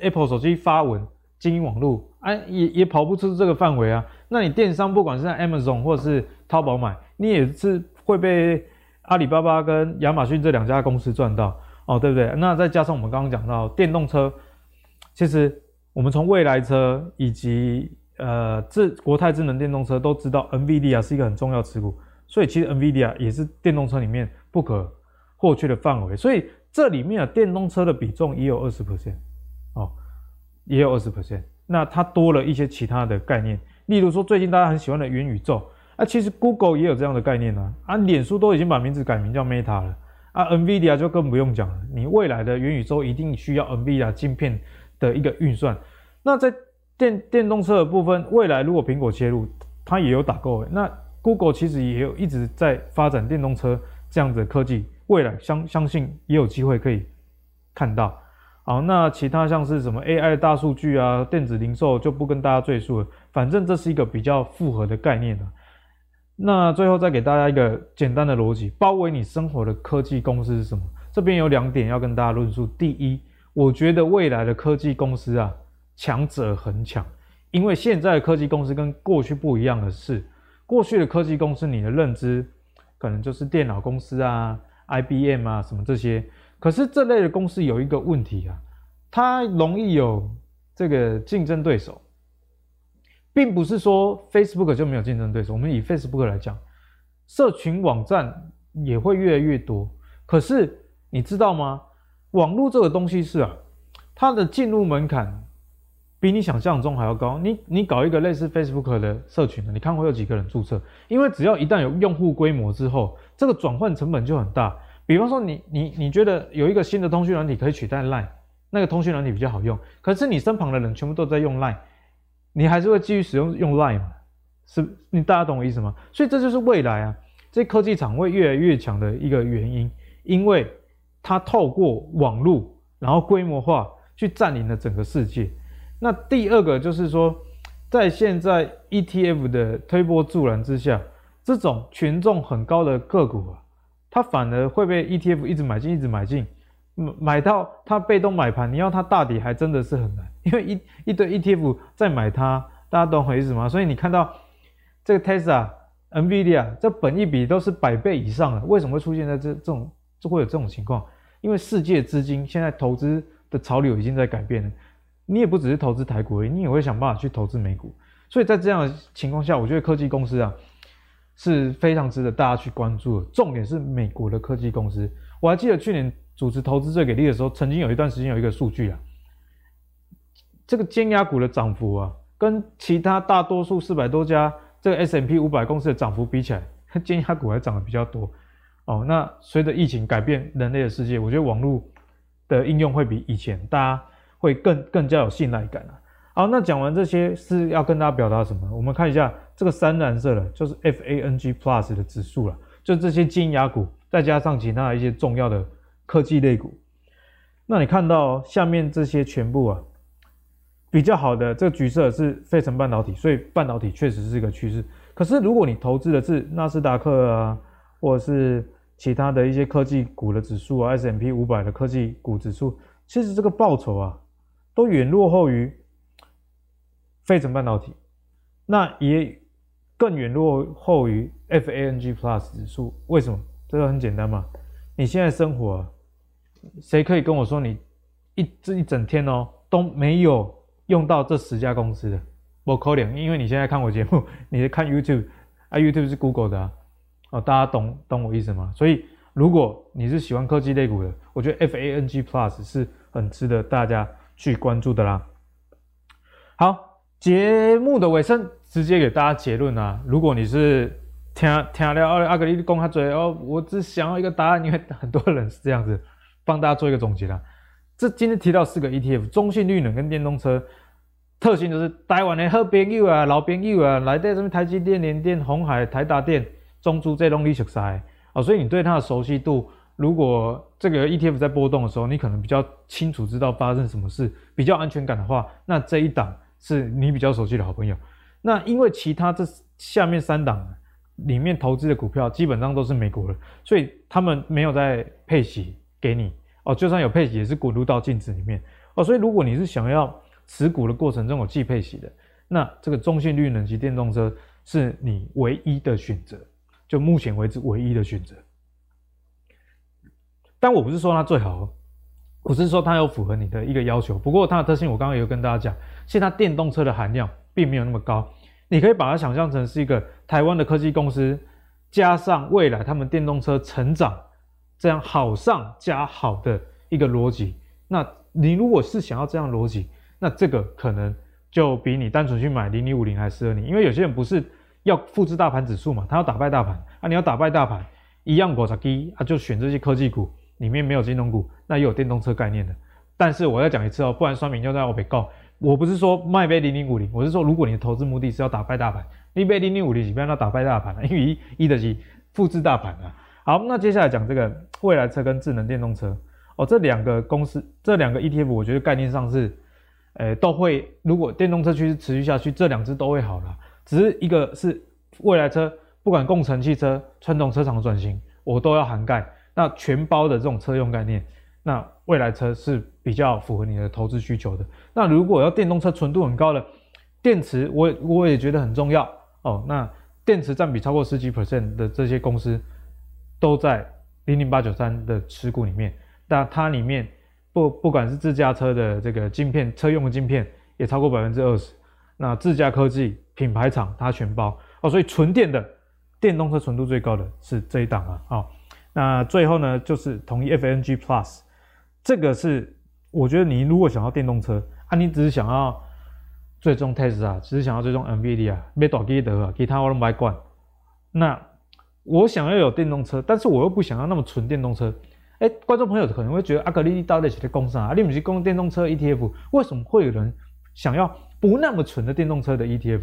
Apple 手机发文。经营网络啊，也也跑不出这个范围啊。那你电商不管是在 Amazon 或是淘宝买，你也是会被阿里巴巴跟亚马逊这两家公司赚到哦，对不对？那再加上我们刚刚讲到电动车，其实我们从未来车以及呃智国泰智能电动车都知道，NVIDIA 是一个很重要持股，所以其实 NVIDIA 也是电动车里面不可或缺的范围。所以这里面啊，电动车的比重也有二十 percent 哦。也有二十。percent，那它多了一些其他的概念，例如说最近大家很喜欢的元宇宙，啊，其实 Google 也有这样的概念呢，啊，脸书都已经把名字改名叫 Meta 了，啊，NVIDIA 就更不用讲了，你未来的元宇宙一定需要 NVIDIA 晶片的一个运算，那在电电动车的部分，未来如果苹果切入，它也有打够，那 Google 其实也有一直在发展电动车这样子的科技，未来相相信也有机会可以看到。好，那其他像是什么 AI 大数据啊、电子零售就不跟大家赘述了。反正这是一个比较复合的概念了。那最后再给大家一个简单的逻辑：包围你生活的科技公司是什么？这边有两点要跟大家论述。第一，我觉得未来的科技公司啊，强者恒强，因为现在的科技公司跟过去不一样的是，过去的科技公司你的认知可能就是电脑公司啊、IBM 啊什么这些。可是这类的公司有一个问题啊，它容易有这个竞争对手，并不是说 Facebook 就没有竞争对手。我们以 Facebook 来讲，社群网站也会越来越多。可是你知道吗？网络这个东西是啊，它的进入门槛比你想象中还要高。你你搞一个类似 Facebook 的社群，你看会有几个人注册？因为只要一旦有用户规模之后，这个转换成本就很大。比方说你，你你觉得有一个新的通讯软体可以取代 Line，那个通讯软体比较好用，可是你身旁的人全部都在用 Line，你还是会继续使用用 Line 吗？是，你大家懂我意思吗？所以这就是未来啊，这科技厂会越来越强的一个原因，因为它透过网络，然后规模化去占领了整个世界。那第二个就是说，在现在 ETF 的推波助澜之下，这种权重很高的个股啊，它反而会被 ETF 一直买进，一直买进，买到它被动买盘，你要它大跌还真的是很难，因为一一堆 ETF 在买它，大家懂我意思吗？所以你看到这个 Tesla、NVIDIA 这本一比都是百倍以上了，为什么会出现在这这种就会有这种情况？因为世界资金现在投资的潮流已经在改变了，你也不只是投资台股，你也会想办法去投资美股。所以在这样的情况下，我觉得科技公司啊是非常值得大家去关注的。重点是美国的科技公司，我还记得去年主持投资最给力的时候，曾经有一段时间有一个数据啊，这个尖牙股的涨幅啊，跟其他大多数四百多家这个 S M P 五百公司的涨幅比起来，[LAUGHS] 尖牙股还涨得比较多。哦，那随着疫情改变人类的世界，我觉得网络的应用会比以前大家会更更加有信赖感啊。好，那讲完这些是要跟大家表达什么？我们看一下这个深蓝色的，就是 FANG Plus 的指数了，就这些金牙股，再加上其他一些重要的科技类股。那你看到下面这些全部啊，比较好的这个橘色是费城半导体，所以半导体确实是一个趋势。可是如果你投资的是纳斯达克啊，或者是其他的一些科技股的指数啊，S M P 五百的科技股指数，其实这个报酬啊，都远落后于费城半导体，那也更远落后于 FANG Plus 指数。为什么？这个很简单嘛，你现在生活啊，谁可以跟我说你一这一整天哦都没有用到这十家公司的？我可能，因为你现在看我节目，你在看 YouTube 啊，YouTube 是 Google 的啊。哦，大家懂懂我意思吗？所以，如果你是喜欢科技类股的，我觉得 FANG Plus 是很值得大家去关注的啦。好，节目的尾声，直接给大家结论啊！如果你是听听了阿格力讲他嘴哦，我只想要一个答案，因为很多人是这样子，帮大家做一个总结啦。这今天提到四个 ETF，中性绿能跟电动车，特性就是台湾的好朋友啊、老朋友啊，来在什么台积电、联电、鸿海、台达电。中珠这东西熟悉啊，所以你对它的熟悉度，如果这个 ETF 在波动的时候，你可能比较清楚知道发生什么事，比较安全感的话，那这一档是你比较熟悉的好朋友。那因为其他这下面三档里面投资的股票基本上都是美国的，所以他们没有在配息给你哦，就算有配息也是滚入到净值里面哦。所以如果你是想要持股的过程中有季配息的，那这个中性绿能及电动车是你唯一的选择。就目前为止唯一的选择，但我不是说它最好，我是说它有符合你的一个要求。不过它的特性，我刚刚有跟大家讲，现在电动车的含量并没有那么高，你可以把它想象成是一个台湾的科技公司，加上未来他们电动车成长，这样好上加好的一个逻辑。那你如果是想要这样逻辑，那这个可能就比你单纯去买零零五零还适合你，因为有些人不是。要复制大盘指数嘛？他要打败大盘啊！你要打败大盘，一样股价低啊，就选这些科技股，里面没有金融股，那又有电动车概念的。但是我要讲一次哦，不然酸民就在我被告。我不是说卖杯零零五零，我是说如果你的投资目的是要打败大盘，你买零零五零，你不要打败大盘，因为一一的是复制大盘啊。好，那接下来讲这个未来车跟智能电动车哦，这两个公司，这两个 ETF，我觉得概念上是，呃，都会。如果电动车趋势持续下去，这两只都会好了。只是一个是未来车，不管共乘汽车、传统车厂的转型，我都要涵盖。那全包的这种车用概念，那未来车是比较符合你的投资需求的。那如果要电动车纯度很高的电池，我我也觉得很重要哦。那电池占比超过十几 percent 的这些公司，都在零零八九三的持股里面。那它里面不不管是自驾车的这个晶片，车用的晶片也超过百分之二十。那自家科技品牌厂它全包哦，所以纯电的电动车纯度最高的是这一档啊。好，那最后呢，就是统一 FNG Plus，这个是我觉得你如果想要电动车啊，你只是想要最终 Tesla，只是想要最终 NVIDIA，没多记得啊，其他我都买惯。那我想要有电动车，但是我又不想要那么纯电动车。哎，观众朋友可能会觉得阿格力到底是在讲啥？你不是讲电动车 ETF，为什么会有人想要？不那么纯的电动车的 ETF，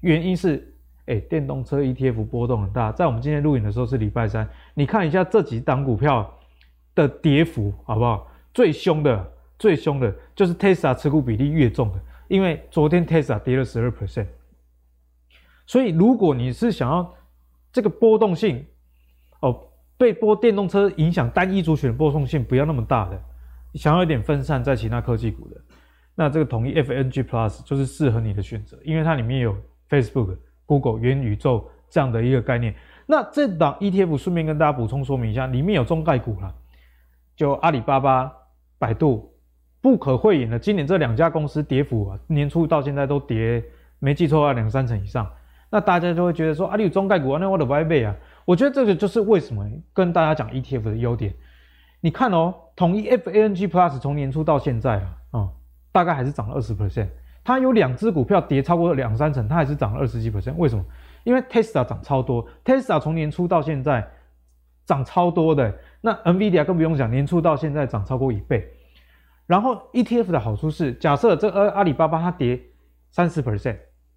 原因是，哎，电动车 ETF 波动很大。在我们今天录影的时候是礼拜三，你看一下这几档股票的跌幅好不好？最凶的、最凶的就是 Tesla 持股比例越重的，因为昨天 Tesla 跌了十二 percent。所以如果你是想要这个波动性哦，被波电动车影响单一族群的波动性不要那么大的，想要一点分散在其他科技股的，那这个统一 FNG Plus 就是适合你的选择，因为它里面有 Facebook、Google 元宇宙这样的一个概念。那这档 ETF 顺便跟大家补充说明一下，里面有中概股啦，就阿里巴巴、百度，不可讳言的，今年这两家公司跌幅啊，年初到现在都跌，没记错啊，两三成以上。那大家就会觉得说，啊，你有中概股啊，那我的不爱背啊。我觉得这个就是为什么跟大家讲 ETF 的优点。你看哦，统一 FANG Plus 从年初到现在啊，大概还是涨了二十 percent。它有两只股票跌超过两三成，它还是涨了二十几 percent。为什么？因为 Tesla 涨超多，Tesla 从年初到现在涨超多的。那 NVIDIA 更不用讲，年初到现在涨超过一倍。然后 ETF 的好处是，假设这个阿里巴巴它跌三十 percent，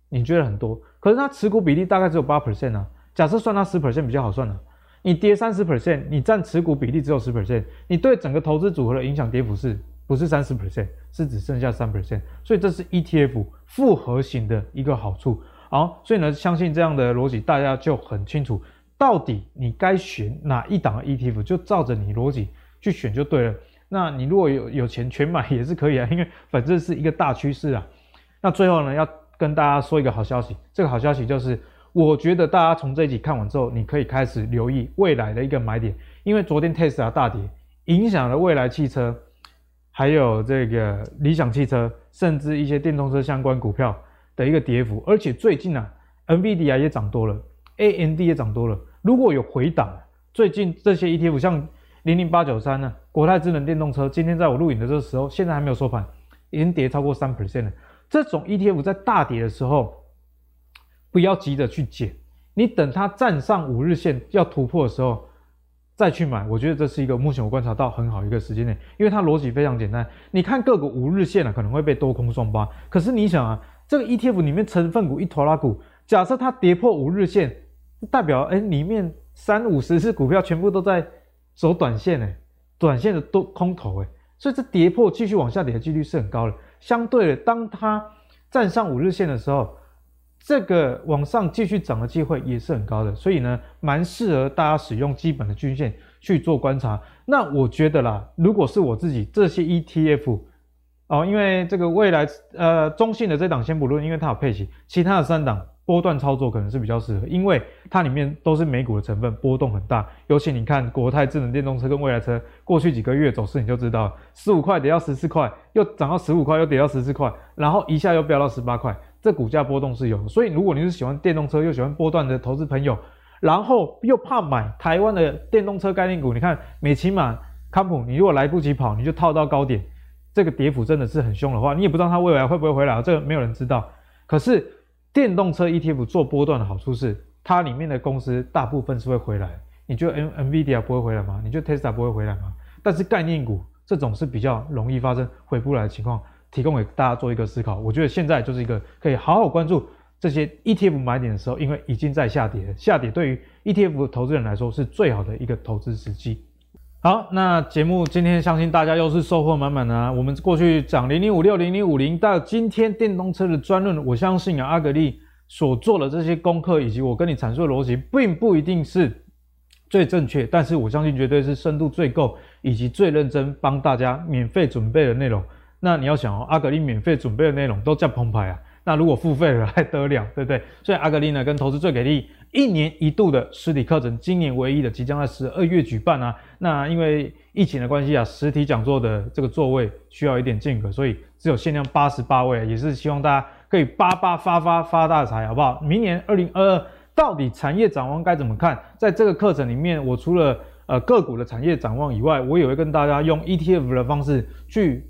你觉得很多，可是它持股比例大概只有八 percent 啊。假设算它十 percent 比较好算了，你跌三十 percent，你占持股比例只有十 percent，你对整个投资组合的影响跌幅是不是三十 percent？是只剩下三 percent，所以这是 ETF 复合型的一个好处。好，所以呢，相信这样的逻辑，大家就很清楚，到底你该选哪一档 ETF，就照着你逻辑去选就对了。那你如果有有钱全买也是可以啊，因为反正是一个大趋势啊。那最后呢，要跟大家说一个好消息，这个好消息就是，我觉得大家从这一集看完之后，你可以开始留意未来的一个买点，因为昨天 Tesla 大跌，影响了未来汽车，还有这个理想汽车，甚至一些电动车相关股票。的一个跌幅，而且最近啊，NVIDIA 也涨多了，AMD 也涨多了。如果有回档，最近这些 ETF 像零零八九三呢，国泰智能电动车，今天在我录影的这个时候，现在还没有收盘，已经跌超过三 percent 了。这种 ETF 在大跌的时候，不要急着去捡，你等它站上五日线要突破的时候再去买。我觉得这是一个目前我观察到很好一个时间点，因为它逻辑非常简单。你看个股五日线啊，可能会被多空双巴，可是你想啊。这个 ETF 里面成分股一拖拉股，假设它跌破五日线，代表哎里面三五十只股票全部都在走短线哎，短线的多空头哎，所以这跌破继续往下跌的几率是很高的。相对的，当它站上五日线的时候，这个往上继续涨的机会也是很高的。所以呢，蛮适合大家使用基本的均线去做观察。那我觉得啦，如果是我自己这些 ETF。哦，因为这个未来呃中性的这档先不论，因为它有配息，其他的三档波段操作可能是比较适合，因为它里面都是美股的成分，波动很大。尤其你看国泰智能电动车跟未来车过去几个月走势，你就知道十五块跌到十四块，又涨到十五块，又跌到十四块，然后一下又飙到十八块，这股价波动是有。所以如果你是喜欢电动车又喜欢波段的投资朋友，然后又怕买台湾的电动车概念股，你看美琪玛、康普，你如果来不及跑，你就套到高点。这个跌幅真的是很凶的话，你也不知道它未来会不会回来，这个没有人知道。可是电动车 ETF 做波段的好处是，它里面的公司大部分是会回来。你觉得 NVIDIA 不会回来吗？你觉得 Tesla 不会回来吗？但是概念股这种是比较容易发生回不来的情况，提供给大家做一个思考。我觉得现在就是一个可以好好关注这些 ETF 买点的时候，因为已经在下跌了，下跌对于 ETF 投资人来说是最好的一个投资时机。好，那节目今天相信大家又是收获满满的啊！我们过去讲零零五六零零五零到今天电动车的专论，我相信啊，阿格力所做的这些功课以及我跟你阐述的逻辑，并不一定是最正确，但是我相信绝对是深度最够以及最认真帮大家免费准备的内容。那你要想哦，阿格力免费准备的内容都这样澎湃啊！那如果付费了还得了，对不对？所以阿格力呢，跟投资最给力，一年一度的实体课程，今年唯一的即将在十二月举办啊。那因为疫情的关系啊，实体讲座的这个座位需要一点间隔，所以只有限量八十八位，也是希望大家可以八八发发发大财，好不好？明年二零二二到底产业展望该怎么看？在这个课程里面，我除了呃个股的产业展望以外，我也会跟大家用 ETF 的方式去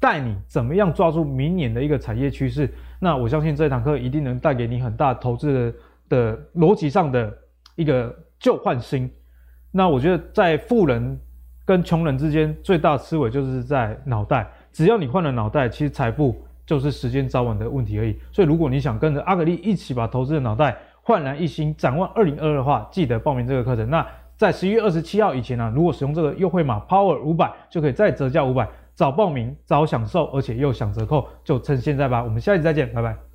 带你怎么样抓住明年的一个产业趋势。那我相信这堂课一定能带给你很大投资的的逻辑上的一个旧换新。那我觉得在富人跟穷人之间最大的思维就是在脑袋。只要你换了脑袋，其实财富就是时间早晚的问题而已。所以如果你想跟着阿格力一起把投资的脑袋焕然一新，展望二零二二的话，记得报名这个课程。那在十一月二十七号以前呢、如果使用这个优惠码 Power 五百，就可以再折价五百。早报名早享受，而且又享折扣，就趁现在吧。我们下期再见，拜拜。